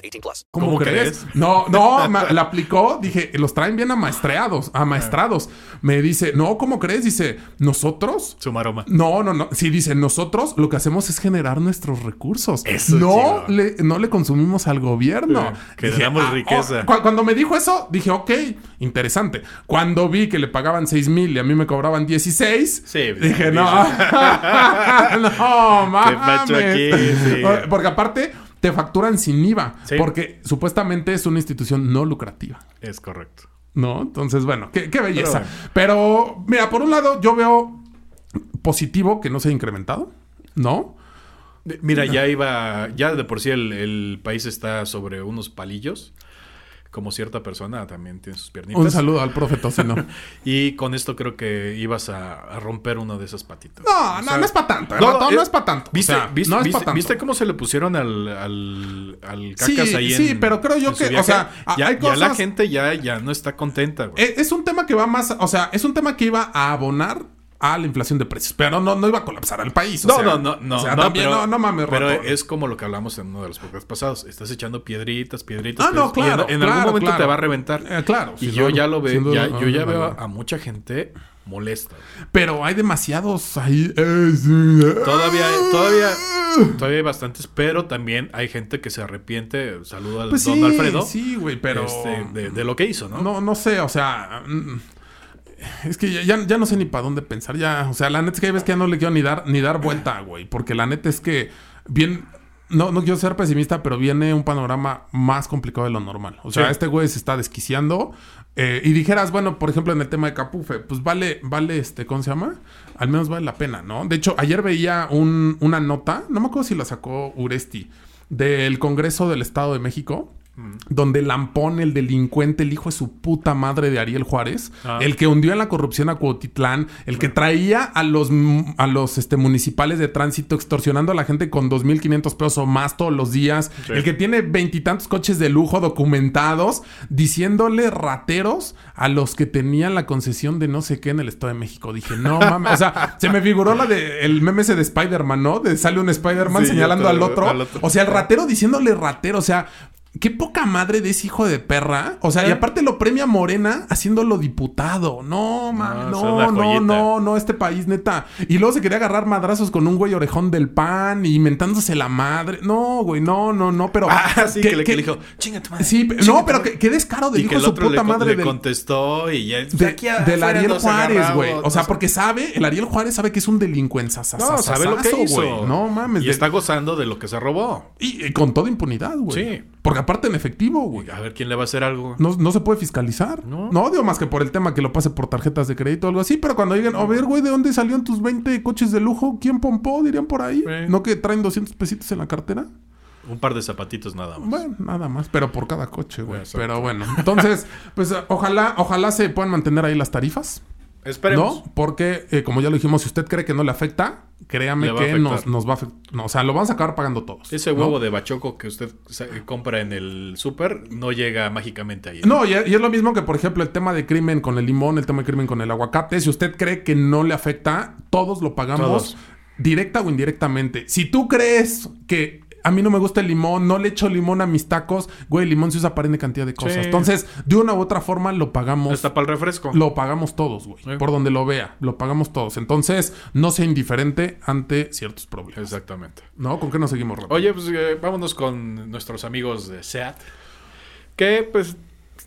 18 plus. ¿Cómo, ¿Cómo crees? crees? No, no, la aplicó. Dije, los traen bien amaestreados, amaestrados. Me dice, no, ¿cómo crees? Dice, nosotros. Su maroma. No, no, no. Sí, dice, nosotros lo que hacemos es generar nuestros recursos. Eso, no, le, no le consumimos al gobierno. Sí, generamos oh, riqueza. cu- cuando me dijo eso, dije, ok, interesante. Cuando vi que le pagaban 6 mil y a mí me cobraban 16, Sí, dije, no, no, mames. macho aquí, sí. Porque aparte te facturan sin IVA, Sí. porque supuestamente es una institución no lucrativa. Es correcto. ¿No? Entonces, bueno, qué, qué belleza. Pero mira, por un lado, yo veo positivo que no se ha incrementado, ¿no? Mira, ya iba, ya de por sí el, el país está sobre unos palillos. Como cierta persona también tiene sus piernitas. Un saludo al profe Tocino. No, Y con esto creo que ibas a, a romper una de esas patitas. no, O sea, no es para tanto. No, no, eh, es para tanto. ¿Viste, O sea, viste, no es viste- pa' tanto. viste cómo se le pusieron al, al, al Sí, cacas ahí sí, en- pero creo yo que, o sea, ya, hay ya la cosas- gente ya, ya no está contenta, güey. Eh, Es un tema que va más, o sea, es un tema que iba a abonar a la inflación de precios, pero no, no iba a colapsar al país. o No, sea, no, no, no. O sea, no, también, pero, no, no mames, Pero es como lo que hablamos en uno de los podcasts pasados. Estás echando piedritas, piedritas. Ah, no, en- claro, En, claro, algún momento claro. te va a reventar. Eh, claro, Y yo duda, ya lo veo, ya, yo ya veo a, a mucha gente molesta. Pero hay demasiados ahí. eh, eh. Todavía, todavía, todavía hay bastantes, pero también hay gente que se arrepiente. Saludo al Pues don sí, Alfredo. sí, güey, pero... este, de, de lo que hizo, ¿no? No, no sé, o sea. mm, Es que ya, ya- ya no sé ni para dónde pensar. Ya, o sea, la neta es que hay veces que ya no le quiero ni dar, ni dar vuelta, güey. Porque la neta es que bien. no, no quiero ser pesimista, pero viene un panorama más complicado de lo normal. O sea, Sí. este güey se está desquiciando. eh, y dijeras, bueno, por ejemplo, en el tema de Capufe, pues vale, vale, este, ¿cómo se llama? Al menos vale la pena, ¿no? De hecho, ayer veía un- una nota, no me acuerdo si la sacó Uresti, del Congreso del Estado de México. Donde Lampón, el delincuente, el hijo de su puta madre de Ariel Juárez, Ah. el que hundió en la corrupción a Cuautitlán, el que traía a los, a los este, municipales de tránsito extorsionando a la gente con 2.500 pesos o más todos los días, Sí. el que tiene veintitantos coches de lujo documentados, diciéndole rateros a los que tenían la concesión de no sé qué en el Estado de México. Dije, no mames, o sea, se me figuró la de el meme ese de Spider-Man, ¿no? De sale un Spider-Man Sí, señalando otro- al otro. al otro. O sea, el ratero diciéndole ratero, o sea, qué poca madre de ese hijo de perra. O sea, y ¿Eh? aparte lo premia Morena haciéndolo diputado. No, mames, No, es no, no, no, no, este país, neta. Y luego se quería agarrar madrazos con un güey orejón del pan, y inventándose la madre. No, güey, no, no, no, pero. Ah, sí, que, le, que le dijo, chinga tu madre. Sí, chinga no, pero madre". que, qué descaro del Y hijo de su puta le, madre le del, contestó y ya. de- aquí del afuera Ariel Juárez, güey. O sea, porque sabe, el Ariel Juárez sabe que es un delincuenza. No, sabe lo que hizo. güey. No mames. Y de- está gozando de lo que se robó. y con toda impunidad, güey. Sí. Porque aparte en efectivo, güey. A ver quién le va a hacer algo. No, no se puede fiscalizar. No. No. digo más que por el tema que lo pase por tarjetas de crédito o algo así. Pero cuando digan, a ver, güey, ¿de dónde salieron tus 20 coches de lujo? ¿Quién pompó? Dirían por ahí. Sí. ¿No que traen 200 pesitos en la cartera? Un par de zapatitos nada más. Bueno, nada más, pero por cada coche, güey. Exacto. Pero bueno, entonces, pues ojalá, ojalá se puedan mantener ahí las tarifas. Esperemos. ¿No? Porque, eh, como ya lo dijimos, si usted cree que no le afecta, créame Le que nos, nos va a afectar. o sea, lo vamos a acabar pagando todos. Ese ¿no? huevo de bachoco que usted compra en el súper no llega mágicamente ahí. No, y, y es lo mismo que, por ejemplo, el tema de crimen con el limón, el tema de crimen con el aguacate. Si usted cree que no le afecta, todos lo pagamos Todos. directa o indirectamente. Si tú crees que a mí no me gusta el limón, no le echo limón a mis tacos, güey, el limón se usa para N cantidad de cosas. Sí. Entonces, de una u otra forma lo pagamos. Está para el refresco. Lo pagamos todos, güey. Sí. Por donde lo vea, lo pagamos todos. Entonces, no sea indiferente ante ciertos problemas. Exactamente. ¿No? ¿Con qué nos seguimos rápido? Oye, pues eh, vámonos con nuestros amigos de SEAT. Que pues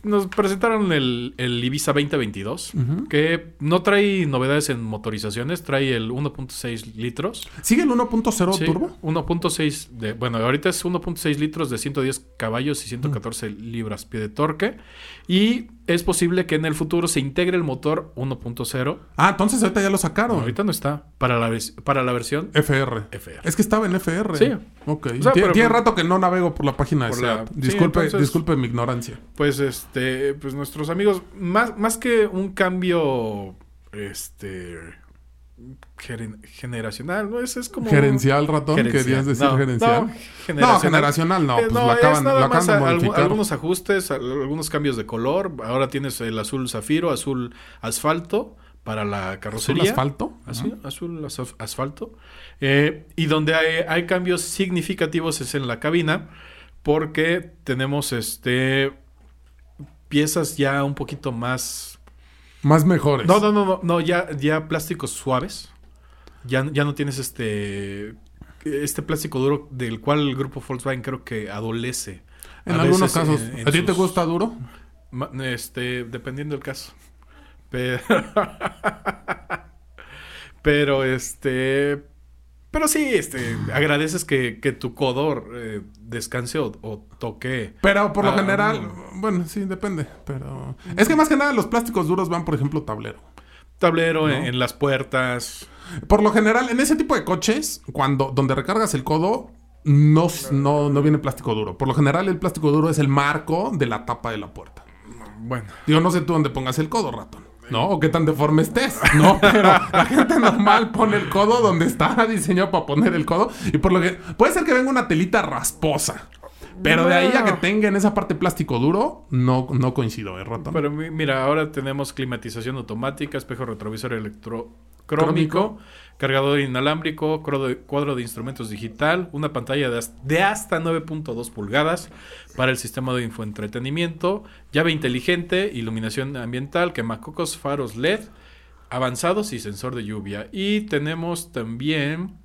nos presentaron el, el Ibiza 2022. Que no trae novedades en motorizaciones. Trae el 1.6 litros. ¿Sigue el 1.0 Sí, turbo? 1.6 de... Bueno, ahorita es 1.6 litros de 110 caballos y 114 libras pie de torque. Y es posible que en el futuro se integre el motor 1.0. Ah, entonces ahorita ya lo sacaron. Ahorita no está. Para la, para la versión FR. FR. Es que estaba en FR. Sí. Ok. O sea, Tie- pero- tiene rato que no navego por la página de la- SEAT. sí, Disculpe, entonces- disculpe mi ignorancia. Pues este, pues nuestros amigos, más, más que un cambio, este, generacional, ¿no? Es, es como... Gerencial, ratón, Gerencial. querías decir No, gerencial. No, generacional. generacional no, Eh, pues lo es acaban, nada lo acaban más de algunos ajustes, al- algunos cambios de color. Ahora tienes el azul zafiro, azul asfalto para la ¿Azul carrocería. asfalto? Así, azul asf- asfalto. Eh, y donde hay, hay cambios significativos es en la cabina, porque tenemos este piezas ya un poquito más. Más mejores. No, no, no, no, no, ya, ya plásticos suaves. Ya, ya no tienes este. Este plástico duro del cual el grupo Volkswagen creo que adolece. En algunos casos. en- en ¿A ti te gusta duro? Este, dependiendo del caso. Pero, pero este, pero sí, este, agradeces que, que tu codo eh, descanse o, o toque. Pero por lo Ah, general, bueno, sí, depende. Pero. Es que más que nada los plásticos duros van, por ejemplo, tablero. Tablero en, en las puertas. Por lo general, en ese tipo de coches, cuando donde recargas el codo, no, no, no viene plástico duro. Por lo general, el plástico duro es el marco de la tapa de la puerta. Bueno, Digo, no sé tú dónde pongas el codo, ratón. ¿No? O qué tan deforme estés. No, pero la gente normal pone el codo donde está diseñado para poner el codo. Y por lo que. Puede ser que venga una telita rasposa. Pero de ahí a que Bueno. tenga en esa parte plástico duro, no, no coincido, ¿eh, ratón? pero mi- mira, ahora tenemos climatización automática, espejo retrovisor electrocrómico, Crómico. Cargador inalámbrico, cuadro de, instrumentos digital, una pantalla de hasta 9.2 pulgadas para el sistema de infoentretenimiento, llave inteligente, iluminación ambiental, quemacocos, faros LED avanzados y sensor de lluvia. Y tenemos también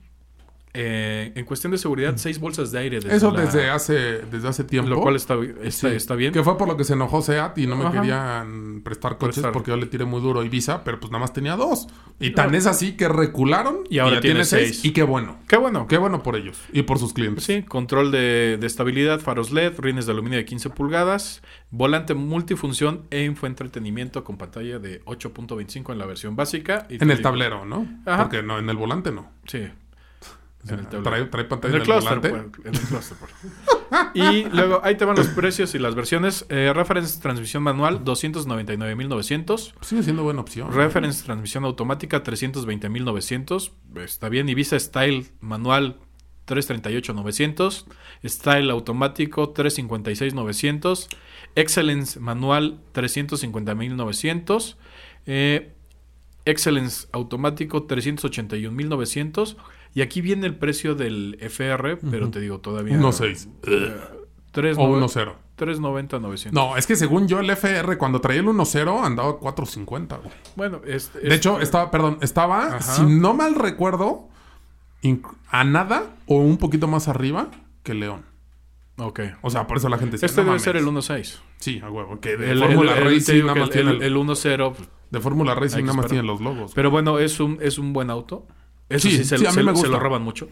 Eh, en cuestión de seguridad, seis bolsas de aire. Desde Eso la- desde hace, desde hace tiempo. Lo cual está, está, Sí. está bien. Que fue por lo que se enojó Seat y no me Ajá. querían prestar coches Prestar. porque yo le tiré muy duro Ibiza, pero pues nada más tenía dos. Y tan es así que recularon Y ahora ya tiene seis. seis. Y qué bueno. Qué bueno. Qué bueno por ellos y por sus clientes. Sí, control de, de estabilidad, faros LED, rines de aluminio de 15 pulgadas, volante multifunción e infoentretenimiento con pantalla de 8.25 en la versión básica. y En el digo- tablero, ¿no? Ajá. Porque no, en el volante no. Sí. En el trae, trae pantalla En en el volante. pues, en el clúster, por favor. Y luego ahí te van los precios y las versiones. Eh, reference transmisión manual 299.900. Sigue siendo buena opción. Reference transmisión automática 320.900. Está bien. Ibiza Style manual 338.900. Style automático 356.900. Excellence manual 350.900. Eh, Excellence automático 381.900. Y aquí viene el precio del FR, pero te digo todavía. 1.6. Tres O nove- 1.0. 390, 900. No, es que según yo el FR cuando traía el 1.0 andaba a 4.50, güey. Bueno, este, De hecho, estaba, perdón, estaba, Ajá. si no mal recuerdo, a nada o un poquito más arriba que León. Ok. O sea, por eso la gente decía, Este "No debe mames". ser el 1.6. Sí, a huevo. Que de El, Fórmula el- Racing nada más tiene el, el 1.0. pues, De Fórmula Racing nada más tiene los logos. Pero bueno, es un, es un buen auto. Eso Sí, sí, se, sí, a mí se- me se gusta. lo roban mucho.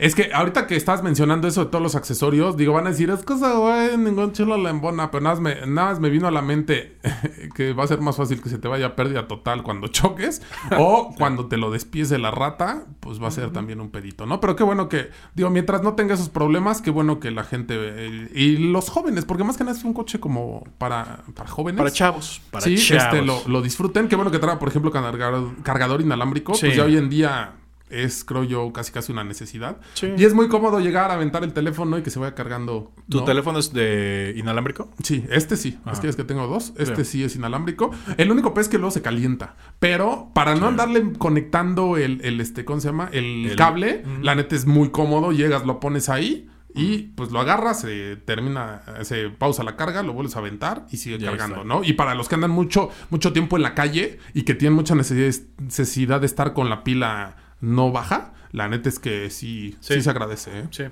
Es que ahorita que estás mencionando eso de todos los accesorios, digo, van a decir, es cosa, güey, ningún chelo la embona, pero nada más, me, nada más me vino a la mente que va a ser más fácil que se te vaya a pérdida total cuando choques o cuando te lo despiece la rata, pues va a ser también un pedito, ¿no? Pero qué bueno que, digo, mientras no tenga esos problemas, qué bueno que la gente eh, y los jóvenes, porque más que nada es un coche como para, para jóvenes. Para chavos. Para sí, chavos. este, lo, lo disfruten. Qué bueno que traiga, por ejemplo, cargador, cargador inalámbrico. Sí. Pues ya hoy en día es, creo yo, casi casi una necesidad. Sí. Y es muy cómodo llegar a aventar el teléfono y que se vaya cargando. ¿Tu ¿no? teléfono es de inalámbrico? Sí, este sí. Ah. Es que es que tengo dos. Este Sí. sí es inalámbrico. El único pez es que luego se calienta. Pero para no andarle conectando el, el, este, ¿cómo se llama? El, El- cable, la neta es muy cómodo. Llegas, lo pones ahí. Y pues lo agarras, se termina, se pausa la carga, lo vuelves a aventar y sigue cargando, está. ¿no? Y para los que andan mucho, mucho tiempo en la calle y que tienen mucha necesidad de estar con la pila no baja, la neta es que sí, sí, Sí. se agradece, ¿eh? Sí.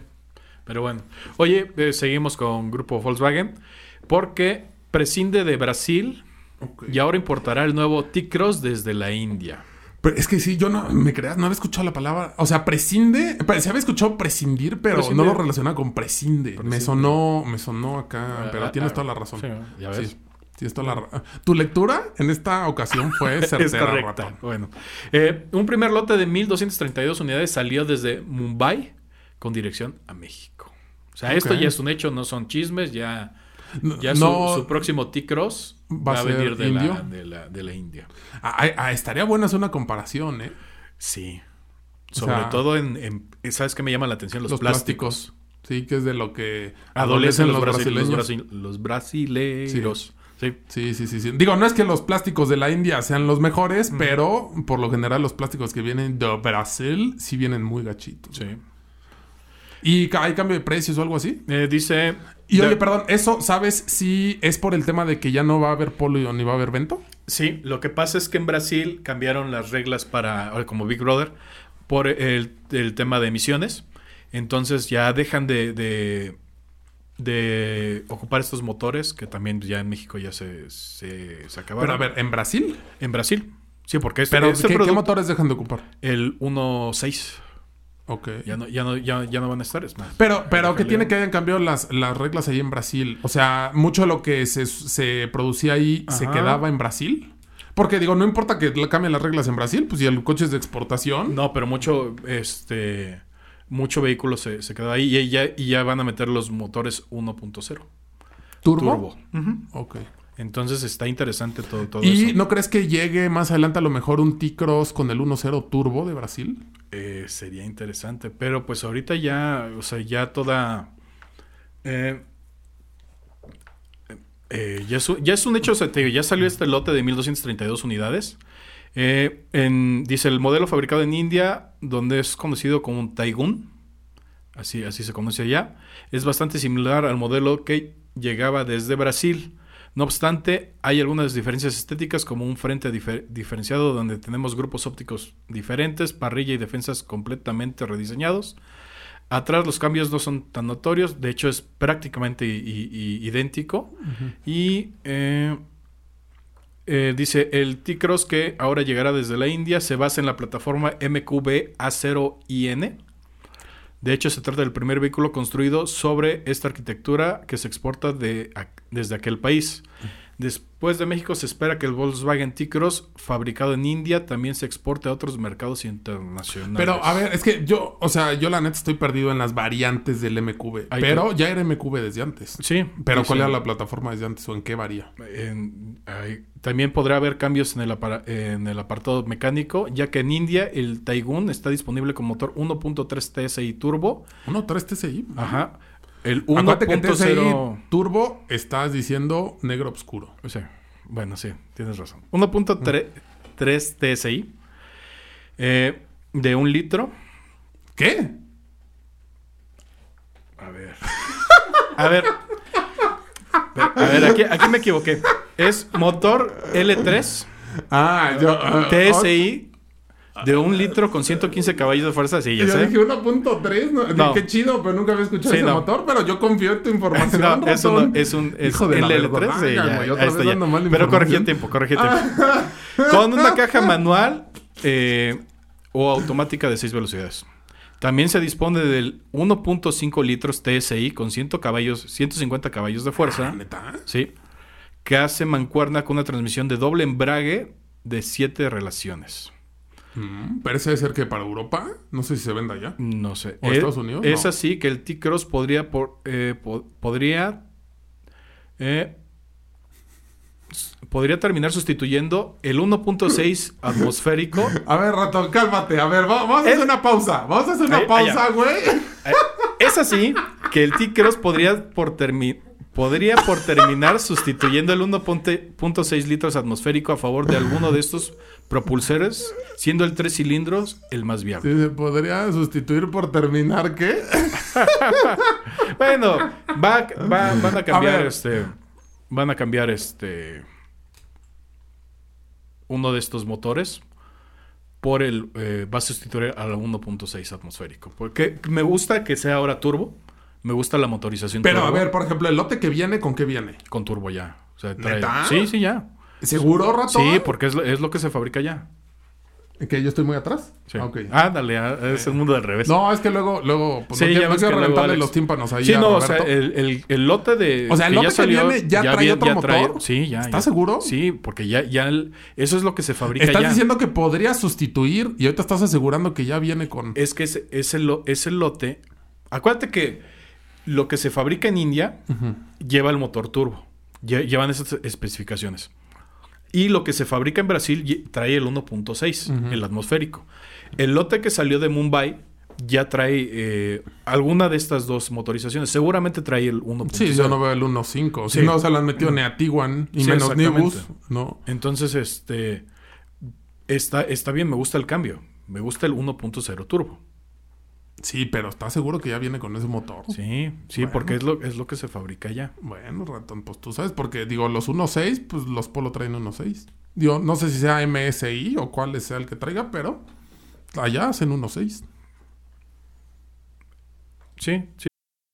Pero bueno. Oye, eh, seguimos con Grupo Volkswagen. Porque prescinde de Brasil y ahora importará el nuevo T-Cross desde la India. Pero es que sí, yo no, me creas, no había escuchado la palabra. O sea, prescinde. pero Se había escuchado prescindir, pero Prescindir. no lo relacionaba con prescinde. Me sonó, me sonó acá, Ah, pero ah, tienes ah, toda la razón. sí, ya ves. Sí, tienes toda la Tu lectura en esta ocasión fue Es certera, correcta. ratón. Bueno, eh, un primer lote de 1.232 unidades salió desde Mumbai con dirección a México. O sea, esto ya es un hecho, no son chismes, ya, ya no- su, su próximo T-Cross ¿Va va, a venir de la, de, la, de la India. Ah, ah, estaría bueno hacer una comparación, ¿eh? Sí. O Sobre sea, todo en, en- ¿Sabes qué me llama la atención? Los, plásticos. Sí, que es de lo que Adolecen los, brasi- brasileños. los, brasi- los brasileiros. Sí. Sí, sí, sí, sí. Digo, no es que los plásticos de la India sean los mejores, pero por lo general los plásticos que vienen de Brasil sí vienen muy gachitos. sí. ¿Y hay cambio de precios o algo así? Eh, dice... Y de- oye, perdón, ¿eso sabes si es por el tema de que ya no va a haber polo ni va a haber vento? Sí, lo que pasa es que en Brasil cambiaron las reglas para, como Big Brother, por el, el tema de emisiones. Entonces ya dejan de, de, de ocupar estos motores, que también ya en México ya se, se, se acabaron. Pero a ver, ¿en Brasil? En Brasil. Sí, porque este, ¿Pero este ¿qué, qué producto- motores dejan de ocupar? El 1.6. Ok. Ya no, ya, no, ya, ya no van a estar, es más. Pero, pero ¿qué tiene que hayan cambiado las, las reglas ahí en Brasil? O sea, mucho de lo que se, se producía ahí se quedaba en Brasil. Porque digo, no importa que cambien las reglas en Brasil, pues si el coche es de exportación. No, pero mucho, este, mucho vehículo se, se quedó ahí y ya, y ya van a meter los motores 1.0. turbo. Turbo. Ok. Entonces está interesante todo, todo ¿Y eso. no crees que llegue más adelante a lo mejor un T-Cross con el 1.0 turbo de Brasil? Eh, sería interesante, pero pues ahorita ya, o sea, ya toda... eh, eh, ya, es un, ya es un hecho, o sea, te digo, ya salió este lote de 1232 unidades. Eh, en- dice el modelo fabricado en India, donde es conocido como un Taigun, así, así se conoce allá, es bastante similar al modelo que llegaba desde Brasil, No obstante, hay algunas diferencias estéticas como un frente difer- diferenciado donde tenemos grupos ópticos diferentes, parrilla y defensas completamente rediseñados. Atrás los cambios no son tan notorios, de hecho es prácticamente idéntico. Y eh, eh, dice, el T-Cross que ahora llegará desde la India se basa en la plataforma MQB A0IN. De hecho, se trata del primer vehículo construido sobre esta arquitectura que se exporta de, desde aquel país. Después de México se espera que el Volkswagen T-Cross, fabricado en India, también se exporte a otros mercados internacionales. Pero, a ver, es que yo, o sea, yo la neta estoy perdido en las variantes del MQB. Pero que- ya era MQB desde antes. Sí. Pero sí, ¿cuál sí. era la plataforma desde antes o en qué varía? En- también podrá haber cambios en el, apara- en el apartado mecánico, ya que en India el Taigun está disponible con motor 1.3 TSI turbo. 1.3 TSI. Ajá. El Acuérdate que en TSI 1.0... turbo estás diciendo negro oscuro. Sí, bueno, sí, tienes razón. 1.3 TSI eh, de un litro. ¿Qué? A ver. A ver. A ver, aquí, aquí me equivoqué. Es motor L3 Ah, yo... ah, TSI de un litro con 115 caballos de fuerza. Sí, ya Yo sé. dije 1.3, ¿no? No. Qué chido, pero nunca había escuchado Sí, ese no. motor, pero yo confío en tu información. No, es, ratón. un, es un es Hijo de la LL3. verga, sí, ya, güey, ya otra está, vez ya. dando mala Pero corregí información. tiempo, corregí tiempo. Con una caja manual eh, o automática de 6 velocidades. También se dispone del 1.5 litros TSI con 100 caballos, 150 caballos de fuerza. ¿Neta? Sí. Que hace mancuerna con una transmisión de doble embrague de 7 relaciones. Mm, Parece ser que para Europa, no sé si se venda ya. No sé. ¿O Eh, Estados Unidos? Es No. así que el T-Cross podría, por- eh, po- podría, eh, podría terminar sustituyendo el 1.6 atmosférico. A ver, ratón, cálmate. A ver, va- vamos a hacer una pausa. Vamos a hacer una Ahí- pausa, allá. güey. Es así que el T-Cross podría por termi- podría por terminar sustituyendo el 1.6 litros atmosférico a favor de alguno de estos propulsores, siendo el 3 cilindros el más viable. Sí, se podría sustituir por terminar, ¿qué? Bueno, va, va- van a cambiar este. Van a cambiar este. Uno de estos motores por el. eh, va a sustituir al 1.6 atmosférico. Porque me gusta que sea ahora turbo. Me gusta la motorización Pero a ver, por ejemplo, el lote que viene, ¿con qué viene? Con turbo ya. O sea, trae- ¿Neta? Sí, sí, ya. ¿Seguro, ratón? Sí, porque es lo, es lo que se fabrica ya. ¿Que yo estoy muy atrás? Sí. Ah, ah, es el mundo del revés. No, es que luego, luego, pues, Sí, no ya no quiero reventarle Alex- los tímpanos ahí Sí, no, o sea, el, el- el lote de. O sea, el que lote que viene ya trae otro motor. sí, ya. ¿Estás ya. seguro? Sí, porque ya, ya el- eso es lo que se fabrica Estás ya. diciendo que podría sustituir y ahorita estás asegurando que ya viene con... Es que ese, ese, lo- ese lote. Acuérdate que lo que se fabrica en India lleva el motor turbo. Lle- llevan esas especificaciones. Y lo que se fabrica en Brasil trae el 1.6, el atmosférico. El lote que salió de Mumbai ya trae eh, alguna de estas dos motorizaciones. Seguramente trae el 1.6. Sí, yo no veo el 1.5. Si Sí. no se lo han metido ni a Tiguan y Sí, menos. Nibus. No. Entonces, este. Está, está bien, me gusta el cambio. Me gusta el 1.0 turbo. Sí, pero ¿estás seguro que ya viene con ese motor? Sí, sí, Bueno. porque es lo, es lo que se fabrica ya. Bueno, ratón, pues tú sabes, porque digo, los 1.6, pues los Polo traen 1.6. Digo, no sé si sea MSI o cuál sea el que traiga, pero allá hacen 1.6. Sí, sí.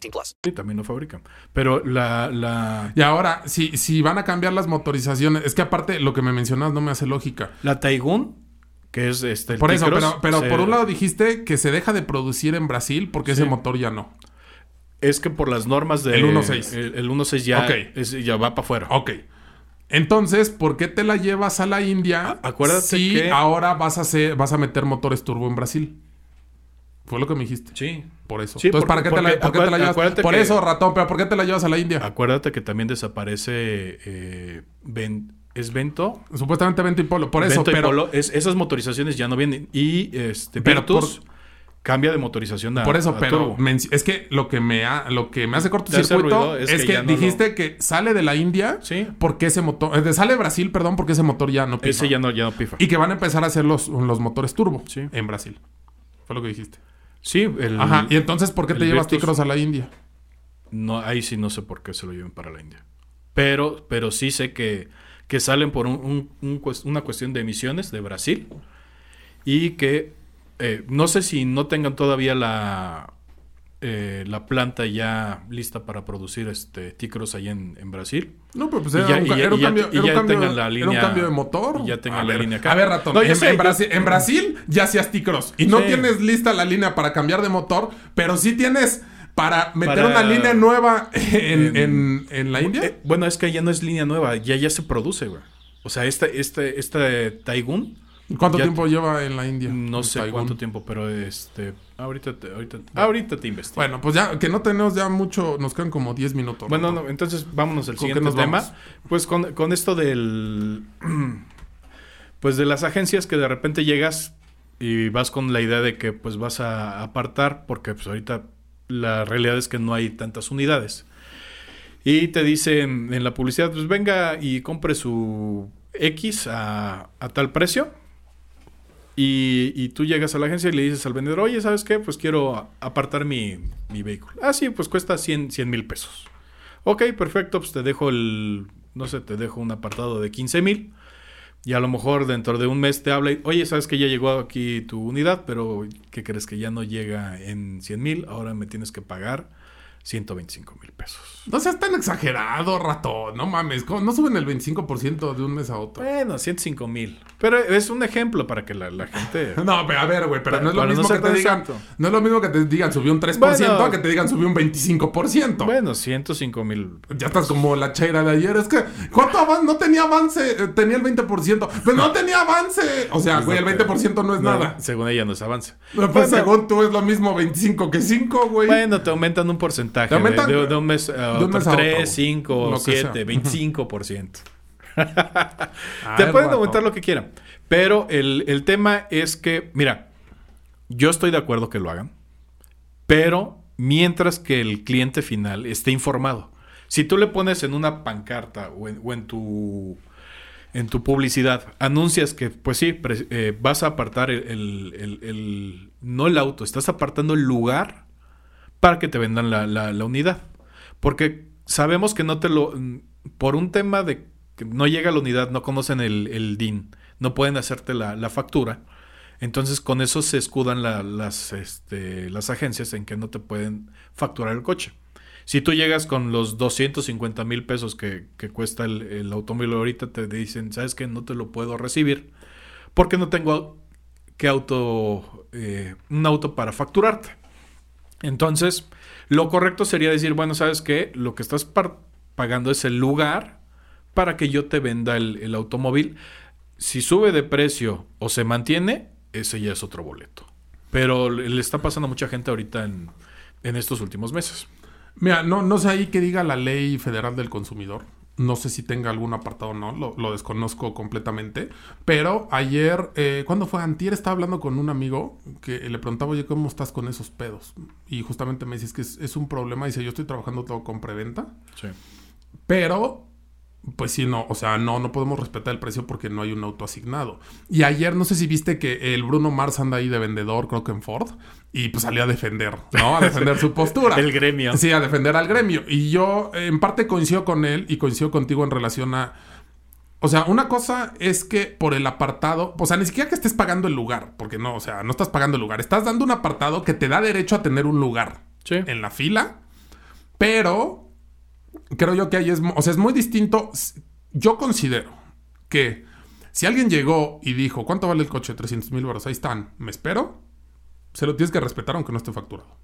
18 plus. Sí, también lo fabrican. Pero la, la, Y ahora, si, si van a cambiar las motorizaciones, es que aparte lo que me mencionas no me hace lógica. la Taigun, que es este. el Por eso, pero, pero se- por un lado dijiste que se deja de producir en Brasil porque ese motor ya no. Es que por las normas del. El 1.6. El, el 1.6 ya, es- ya va para afuera. Ok. Entonces, ¿por qué te la llevas a la India A- acuérdate si que- ahora vas a, hacer, vas a meter motores turbo en Brasil? Fue lo que me dijiste. Sí. Por eso. Sí, Entonces, ¿para qué, te la, por qué te la llevas? Por que- eso, ratón, pero ¿por qué te la llevas a la India? Acuérdate que también desaparece. eh, ¿Es Vento? Supuestamente Vento y Polo. Por eso, Vento y pero Polo, es- esas motorizaciones ya no vienen. Y este, Pero Virtus cambia de motorización a Por eso, a pero es que lo que me ha, lo que me hace cortocircuito es, es que, que ya no dijiste que sale de la India Sí. porque ese motor, eh, sale de Brasil, perdón, porque ese motor ya no pifa. Ese ya no, ya no pifa. Y que van a empezar a hacer los, los motores turbo Sí. en Brasil. Fue lo que dijiste. Sí, el, Ajá. Y entonces, ¿por qué te llevas Virtus- T-Cross a la India? No, ahí sí no sé por qué se lo lleven para la India. Pero, pero sí sé que, que salen por un- un- un cues- una cuestión de emisiones de Brasil. Y que eh, no sé si no tengan todavía la, eh, la planta ya lista para producir este T-Cross ahí en, en Brasil. No, pero pues era, ya- un, ya- era un y ya- cambio, era un ya cambio- tengan la era un línea- cambio de motor. y ya tengan a la ver, línea acá. A ver, ratón. No, en, sé, en yo- Brasil, en Brasil ya hacías T-Cross. Y no Sí. tienes lista la línea para cambiar de motor, pero sí tienes para meter Para- una línea nueva en, En- en- en la India. Eh, bueno, es que ya no es línea nueva, ya, ya se produce, güey. O sea, este, este, este Taigun, ¿Cuánto ya- tiempo lleva en la India? no sé cuánto tiempo, pero este, ahorita te, ahorita, ahorita te investigo. Bueno, pues ya que no tenemos ya mucho, nos quedan como 10 minutos. Bueno, no, entonces vámonos al ¿Con qué siguiente nos tema. vamos? Pues con, con esto del. Pues de las agencias que de repente llegas y vas con la idea de que pues vas a apartar, porque pues ahorita la realidad es que no hay tantas unidades. Y te dicen en la publicidad, pues venga y compre su X a, a tal precio. Y, y tú llegas a la agencia y le dices al vendedor, oye, ¿sabes qué? Pues quiero apartar mi, mi vehículo. Ah, sí, pues cuesta 100 mil pesos. Ok, perfecto, pues te dejo el, no sé, te dejo un apartado de 15 mil. Y a lo mejor dentro de un mes te habla y, oye, sabes que ya llegó aquí tu unidad, pero ¿qué crees que ya no llega en 100 mil? Ahora me tienes que pagar 125 mil pesos. No seas tan exagerado, ratón. No mames. ¿cómo? No suben el 25% de un mes a otro. Bueno, 105 mil. Pero es un ejemplo para que la, la gente... No, pero a ver, güey, pero no es lo para no mismo que te digan. No es lo mismo que te digan subió un 3% Bueno. a que te digan subió un 25%. Bueno, 105 mil. Ya estás como la chaira de ayer. Es que, ¿cuánto avance? No tenía avance. eh, Tenía el 20%. Pues no tenía avance. O sea, güey, el 20% no es nada. Según ella no es avance. Pues Bueno, según tú es lo mismo 25 que 5, güey. Bueno, te aumentan un porcentaje. Te aumentan- de, de- de un mes a de un mes a otro, 3, güey. 5, Lo que 7, sea. 25%. A Te pueden aumentar lo que quieran. Pero el, el tema es que, mira, yo estoy de acuerdo que lo hagan. Pero mientras que el cliente final esté informado. Si tú le pones en una pancarta o en, o en tu en tu publicidad anuncias que, pues sí, pre- eh, vas a apartar el, el- el- el- no el auto, estás apartando el lugar para que te vendan la, unidad. Porque sabemos que no te lo, por un tema de que no llega la unidad, no conocen el, DIN, no pueden hacerte la, factura. Entonces con eso se escudan la- las, este, las agencias en que no te pueden facturar el coche. Si tú llegas con los 250 mil pesos que, que cuesta el, automóvil ahorita, te dicen, ¿sabes qué? No te lo puedo recibir porque no tengo que auto, eh, un auto para facturarte. Entonces, lo correcto sería decir, bueno, ¿sabes qué? Lo que estás pagando es el lugar para que yo te venda el, el automóvil. Si sube de precio o se mantiene, ese ya es otro boleto. Pero le le está pasando a mucha gente ahorita en, en estos últimos meses. Mira, no, no sé ahí que diga la ley federal del consumidor. No sé si tenga algún apartado o no, lo, lo desconozco completamente. Pero ayer, eh, ¿cuándo fue? Antier estaba hablando con un amigo que le preguntaba, oye, ¿cómo estás con esos pedos? Y justamente me dices que es, es un problema. Dice, yo estoy trabajando todo con preventa. Sí. Pero, pues sí, no, o sea, no, no podemos respetar el precio porque no hay un auto asignado. Y ayer, no sé si viste que el Bruno Mars anda ahí de vendedor, creo que en Ford, y pues salió a defender, ¿no? A defender su postura. El gremio. Sí, a defender al gremio. Y yo, en parte, coincido con él y coincido contigo en relación a. O sea, una cosa es que por el apartado, o sea, ni siquiera que estés pagando el lugar, porque no, o sea, no estás pagando el lugar, estás dando un apartado que te da derecho a tener un lugar Sí. en la fila, pero creo yo que ahí es, o sea, es muy distinto. Yo considero que si alguien llegó y dijo, ¿cuánto vale el coche? 300 mil baros, ahí están, me espero, se lo tienes que respetar aunque no esté facturado.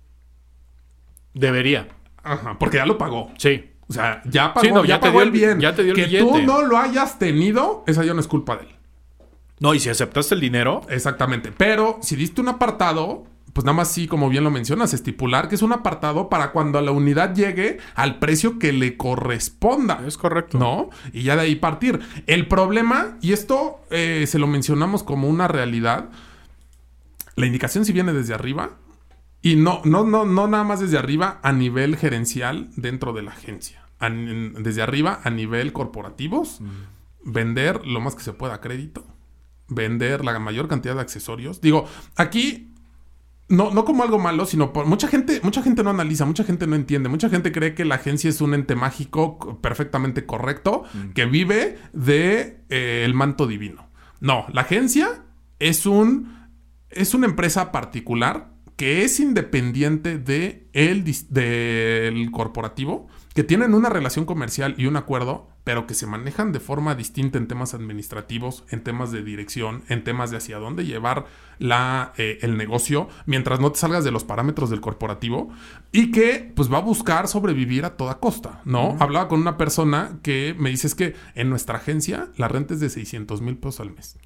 Debería. Ajá, porque ya lo pagó. Sí. O sea, ya pagó, Sí, no, ya, ya te pagó dio el bien. ya te dio el que billete. tú no lo hayas tenido, esa ya no es culpa de él. No, y si aceptaste el dinero, Exactamente. Pero si diste un apartado, pues nada más sí, como bien lo mencionas, estipular que es un apartado para cuando la unidad llegue al precio que le corresponda. es correcto. ¿No? Y ya de ahí partir. El problema, y esto eh, se lo mencionamos como una realidad, la indicación si viene desde arriba, y no, no, no, no nada más desde arriba a nivel gerencial dentro de la agencia. A- en- desde arriba a nivel corporativos, vender lo más que se pueda a crédito, vender la mayor cantidad de accesorios. Digo, aquí no, no como algo malo, sino por mucha gente, mucha gente no analiza, mucha gente no entiende, mucha gente cree que la agencia es un ente mágico perfectamente correcto que vive de eh, el manto divino. No, la agencia es un es una empresa particular que es independiente de el del corporativo, que tienen una relación comercial y un acuerdo, pero que se manejan de forma distinta en temas administrativos, en temas de dirección, en temas de hacia dónde llevar la, eh, el negocio, mientras no te salgas de los parámetros del corporativo, y que pues va a buscar sobrevivir a toda costa, ¿no? Hablaba con una persona que me dice es que en nuestra agencia la renta es de 600 mil pesos al mes.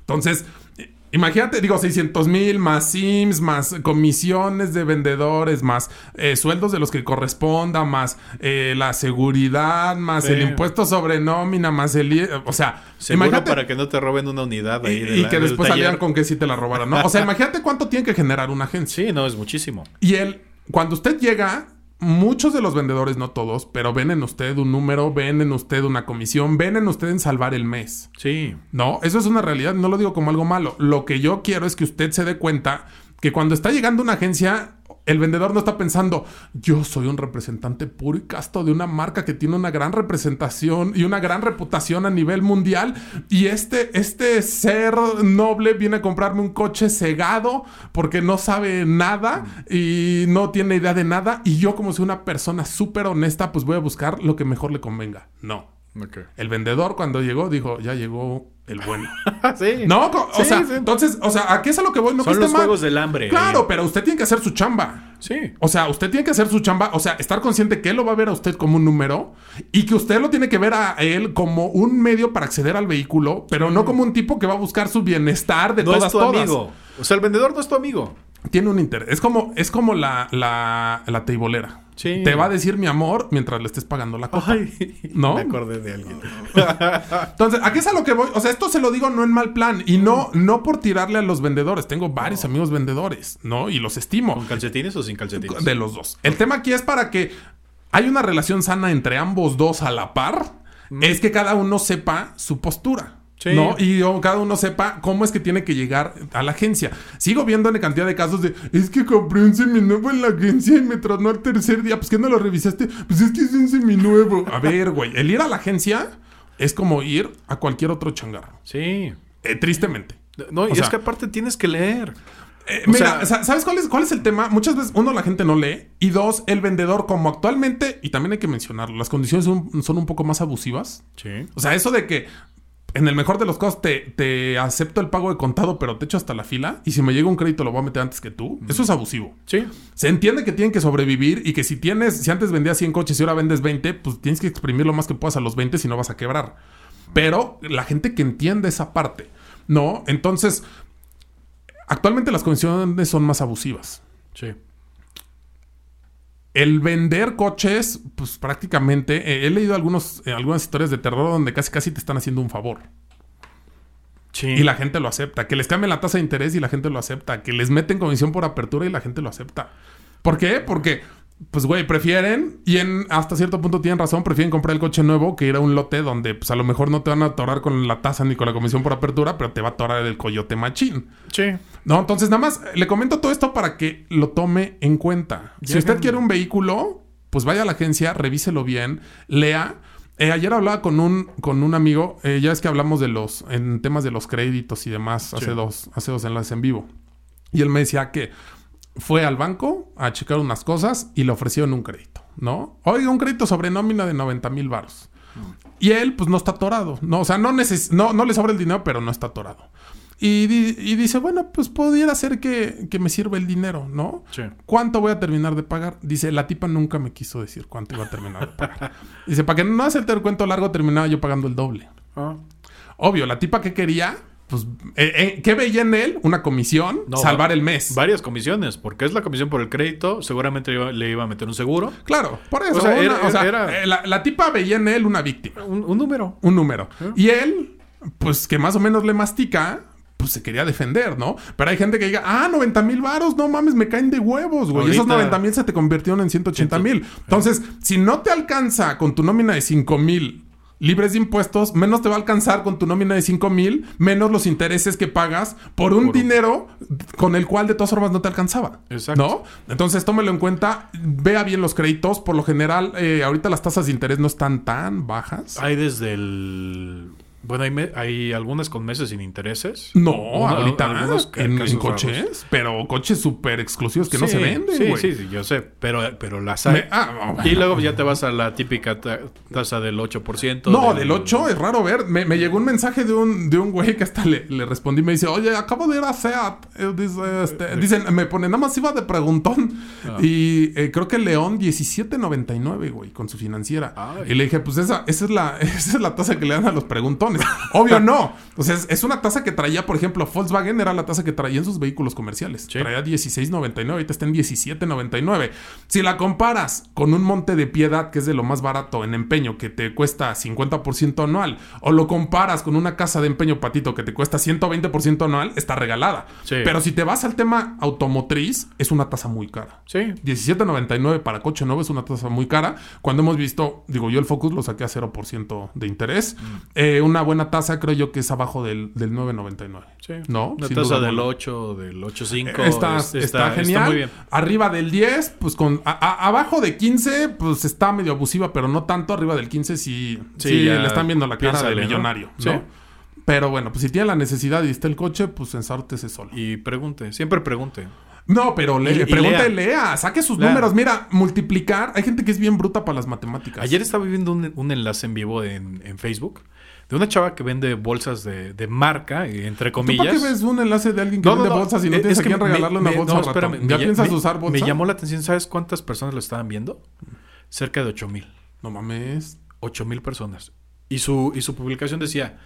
Entonces, eh, imagínate, digo, 600 mil más SIMS, más comisiones de vendedores, más eh, sueldos de los que corresponda, más eh, la seguridad, más Sí. el impuesto sobre nómina, más el... O sea, Seguro imagínate... para que no te roben una unidad y, ahí. de y la- que del después salieran con que sí te la robaran, ¿no? O sea, imagínate cuánto tiene que generar una agencia. Sí, no, es muchísimo. Y él, cuando usted llega, muchos de los vendedores, no todos, pero ven en usted un número, ven en usted una comisión, ven en usted en salvar el mes. Sí. No, eso es una realidad, no lo digo como algo malo. Lo que yo quiero es que usted se dé cuenta que cuando está llegando una agencia, el vendedor no está pensando, yo soy un representante puro y casto de una marca que tiene una gran representación y una gran reputación a nivel mundial y este, este ser noble viene a comprarme un coche cegado porque no sabe nada y no tiene idea de nada y yo como soy una persona súper honesta, pues voy a buscar lo que mejor le convenga. No. El vendedor cuando llegó dijo, ya llegó el bueno. sí. No, o Sí, sea, sí. entonces, o sea, ¿a qué es a lo que voy? No que Son esté los mal. juegos del hambre. Claro, pero usted tiene que hacer su chamba. Sí. O sea, usted tiene que hacer su chamba, o sea, estar consciente que él lo va a ver a usted como un número y que usted lo tiene que ver a él como un medio para acceder al vehículo, pero no como un tipo que va a buscar su bienestar de No todas es tu todas. amigo. O sea, el vendedor no es tu amigo. Tiene un interés. Es como, es como la, la, la teibolera. Sí. Te va a decir mi amor mientras le estés pagando la copa. Ay, ¿No? Me acordé de alguien. Entonces, ¿a qué es a lo que voy? O sea, esto se lo digo no en mal plan y no, no por tirarle a los vendedores. Tengo varios amigos vendedores, ¿no? Y los estimo. ¿Con calcetines o sin calcetines? De los dos. El tema aquí es para que hay una relación sana entre ambos dos a la par. Es que cada uno sepa su postura. Sí. ¿No? Y oh, cada uno sepa cómo es que tiene que llegar a la agencia. Sigo viendo en cantidad de casos de es que compré un seminuevo en la agencia y me tronó al tercer día. Pues que no lo revisaste. Pues es que es un seminuevo. A ver, güey. El ir a la agencia es como ir a cualquier otro changarro. Sí. Eh, tristemente. No, y es que aparte tienes que leer. Eh, mira, sea- ¿sabes cuál es, cuál es el tema? Muchas veces, uno, la gente no lee. Y dos, el vendedor, como actualmente, y también hay que mencionarlo, las condiciones son, son un poco más abusivas. Sí. O sea, eso de que en el mejor de los casos te, te acepto el pago de contado, pero te echo hasta la fila. Y si me llega un crédito, lo voy a meter antes que tú. Eso es abusivo. Sí. Se entiende que tienen que sobrevivir y que si tienes, si antes vendías 100 coches y ahora vendes 20, pues tienes que exprimir lo más que puedas a los 20 si no vas a quebrar. Pero la gente que entiende esa parte, ¿no? Entonces, actualmente las condiciones son más abusivas. Sí. El vender coches, pues prácticamente, eh, he leído algunos, eh, algunas historias de terror donde casi casi te están haciendo un favor. Sí. Y la gente lo acepta. Que les cambien la tasa de interés y la gente lo acepta. Que les meten comisión por apertura y la gente lo acepta. ¿Por qué? Porque, pues, güey, prefieren, y en hasta cierto punto tienen razón, prefieren comprar el coche nuevo que ir a un lote donde, pues, a lo mejor no te van a atorar con la tasa ni con la comisión por apertura, pero te va a atorar el coyote machín. Sí. No, entonces nada más le comento todo esto para que lo tome en cuenta. Si usted quiere un vehículo, pues vaya a la agencia, revíselo bien, lea. Eh, ayer hablaba con un, con un amigo, eh, ya es que hablamos de los, en temas de los créditos y demás, hace, dos, hace dos enlaces en vivo. Y él me decía que fue al banco a checar unas cosas y le ofrecieron un crédito, ¿no? Oiga, un crédito sobre nómina de 90 mil baros. Y él, pues, no está atorado. No, o sea, no, neces no, no le sobra el dinero, pero no está atorado. Y, di- y dice, bueno, pues pudiera ser que, que me sirva el dinero, ¿no? Sí. ¿Cuánto voy a terminar de pagar? Dice, la tipa nunca me quiso decir cuánto iba a terminar de pagar. Dice, para que no hacerte el cuento largo, terminaba yo pagando el doble. Ah. Obvio, la tipa que quería, pues, eh, eh, ¿qué veía en él? Una comisión, No, salvar va- el mes. Varias comisiones, porque es la comisión por el crédito, seguramente le iba, le iba a meter un seguro. Claro, por eso. O sea, una- era- o sea, era- eh, la, la tipa veía en él una víctima, Un, un número. un número. Y él, pues que más o menos le mastica, pues se quería defender, ¿no? Pero hay gente que diga, ah, 90 mil varos, no mames, me caen de huevos, güey. Y esos Ahorita- 90 mil se te convirtieron en 180 mil. Entonces, si no te alcanza con tu nómina de 5 mil libres de impuestos, menos te va a alcanzar con tu nómina de 5 mil, menos los intereses que pagas por un dinero con el cual de todas formas no te alcanzaba. Exacto. ¿No? Entonces, tómelo en cuenta, vea bien los créditos. Por lo general, eh, ahorita las tasas de interés no están tan bajas. Hay desde el. Bueno, hay, me- hay algunas con meses sin intereses. No, Uno- ahorita algunos en, coches, raros. pero coches súper exclusivos que no se venden, Sí, sí, sí, yo sé, pero, pero las hay. Me- ah, no, y luego ya te vas a la típica ta- tasa del 8%. No, del 8 es raro ver. Me, me llegó un mensaje de un, de un güey que hasta le, le respondí. Me dice, oye, acabo de ir a SEAT. Eh, dice, este, dicen, me pone, nada más iba de preguntón. Ah. Y eh, creo que León 17.99, güey, con su financiera. Ay. Y le dije, pues esa, esa, es la, esa es la tasa que le dan a los preguntones. Obvio no. O sea, es, es una tasa que traía, por ejemplo, Volkswagen era la tasa que traía en sus vehículos comerciales. Sí. Traía 16.99, ahorita está en 17.99. Si la comparas con un monte de piedad, que es de lo más barato en empeño, que te cuesta 50% anual, o lo comparas con una casa de empeño patito que te cuesta 120% anual, está regalada. Sí. Pero si te vas al tema automotriz, es una tasa muy cara. Sí. 17.99 para coche nuevo es una tasa muy cara. Cuando hemos visto, digo yo el Focus lo saqué a 0% de interés. Mm. Eh, una buena tasa creo yo que es abajo del, del 9.99. Sí. ¿No? Sin tasa del alguna. 8, del 8.5. Está, es- está, genial. muy bien. Arriba del 10, pues con. a- a- abajo de 15, pues está medio abusiva, pero no tanto. Arriba del 15, sí. Sí, Sí, le están viendo la cara de piénsale, ¿no? millonario, ¿no? Sí. Pero bueno, pues si tiene la necesidad y está el coche, pues ensártese solo. Y pregunte, siempre pregunte. No, pero le, Y- pregunta y lea. lea. Saque sus Lea. números. Mira, multiplicar. Hay gente que es bien bruta para las matemáticas. Ayer estaba viendo un, un enlace en vivo en, en Facebook de una chava que vende bolsas de, de marca, entre ¿Tú comillas. para qué ves un enlace de alguien que No, vende no, bolsas y no tienes es a que quién me- regalarle una me- bolsa no, espérame, ¿Ya me- piensas usar bolsa? Me llamó la atención, ¿sabes cuántas personas lo estaban viendo? Cerca de 8 mil. No mames. 8 mil personas. Y su, y su publicación decía,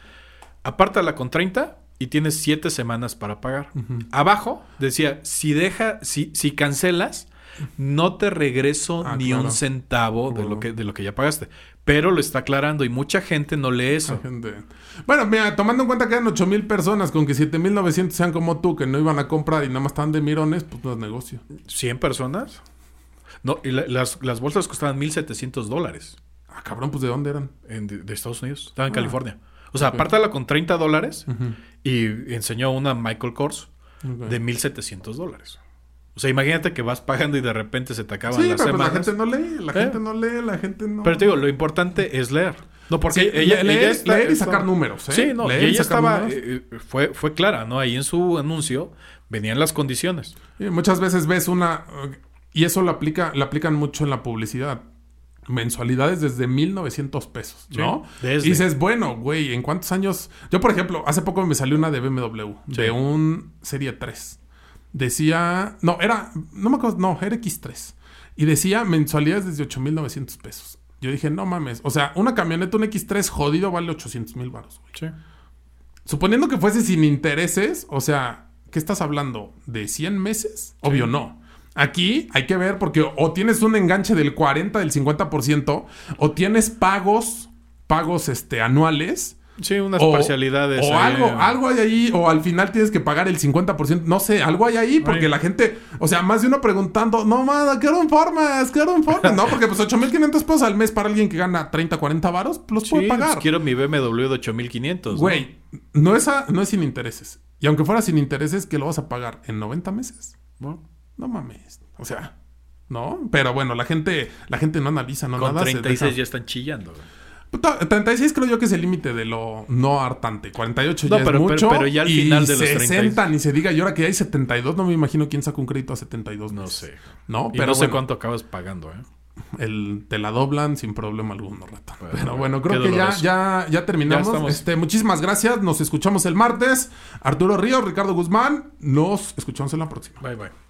apártala con 30 y tienes 7 semanas para pagar. Abajo decía, si deja, si, si cancelas, no te regreso Ah, ni claro. un centavo de lo, que, de lo que ya pagaste. Pero lo está aclarando y mucha gente no lee eso. Gente. Bueno, mira, tomando en cuenta que eran 8 mil personas, con que 7 mil 900 sean como tú, que no iban a comprar y nada más están de mirones, pues no es negocio. 100 personas. No, y la- las, las bolsas costaban 1.700 dólares Ah, cabrón, pues ¿de dónde eran? en- de, de Estados Unidos. Estaba en California. O sea, apártala con 30 dólares y enseñó una Michael Kors Ok. de 1.700 dólares. O sea, imagínate que vas pagando y de repente se te acaban Sí, pero las pues la semanas. gente no lee, la ¿Eh? gente no lee, la gente no... Pero te digo, lo importante es leer. No, porque Sí, ella, le- leer- ella está- leer y sacar números, ¿eh? Sí, no, Leer y ella estaba, eh, eh, fue, fue clara, ¿no? Ahí en su anuncio venían las condiciones. Muchas veces ves una... Y eso lo aplica, lo aplican mucho en la publicidad. Mensualidades desde 1900 pesos, ¿no? Sí, desde. Y dices, bueno, güey, ¿en cuántos años? Yo, por ejemplo, hace poco me salió una de BMW, Sí. de un Serie 3. Decía, no, era, no me acuerdo, no, era X3. Y decía mensualidades desde 8900 pesos. Yo dije, no mames, o sea, una camioneta, un X3 jodido vale 800 mil baros, güey. Sí. Suponiendo que fuese sin intereses, o sea, ¿qué estás hablando? ¿De 100 meses? Obvio no. Aquí hay que ver porque o tienes un enganche del 40, del 50%, o tienes pagos, pagos este, anuales. Sí, unas O, parcialidades. o ahí. algo, algo hay ahí, o al final tienes que pagar el 50%, no sé, algo hay ahí, porque Ay. la gente, o sea, más de uno preguntando, no, más, quiero informes, quiero informes, no, porque pues 8.500 pesos al mes para alguien que gana 30, 40 varos, los Sí, puede pues pagar. quiero mi BMW de 8500. ¿no? Güey, no es, a- no es sin intereses. Y aunque fuera sin intereses, ¿qué lo vas a pagar? ¿En 90 meses? ¿No? No mames. O sea, ¿no? Pero bueno, la gente, la gente no analiza, no Con nada. se 36 deja- ya están chillando. güey. Puta, 36 creo yo que es el límite de lo no hartante. 48 No, ya pero- es pero- mucho. pero ya al y final de los 60 ni se diga. Y ahora que ya hay 72, no me imagino quién saca un crédito a 72 No meses. sé. No, Y pero no sé bueno, cuánto acabas pagando, ¿eh? el, te la doblan sin problema alguno. Bueno, pero bueno, creo que ya, ya, ya terminamos. Ya este, muchísimas gracias. Nos escuchamos el martes. Arturo Ríos, Ricardo Guzmán. Nos escuchamos en la próxima. Bye, bye.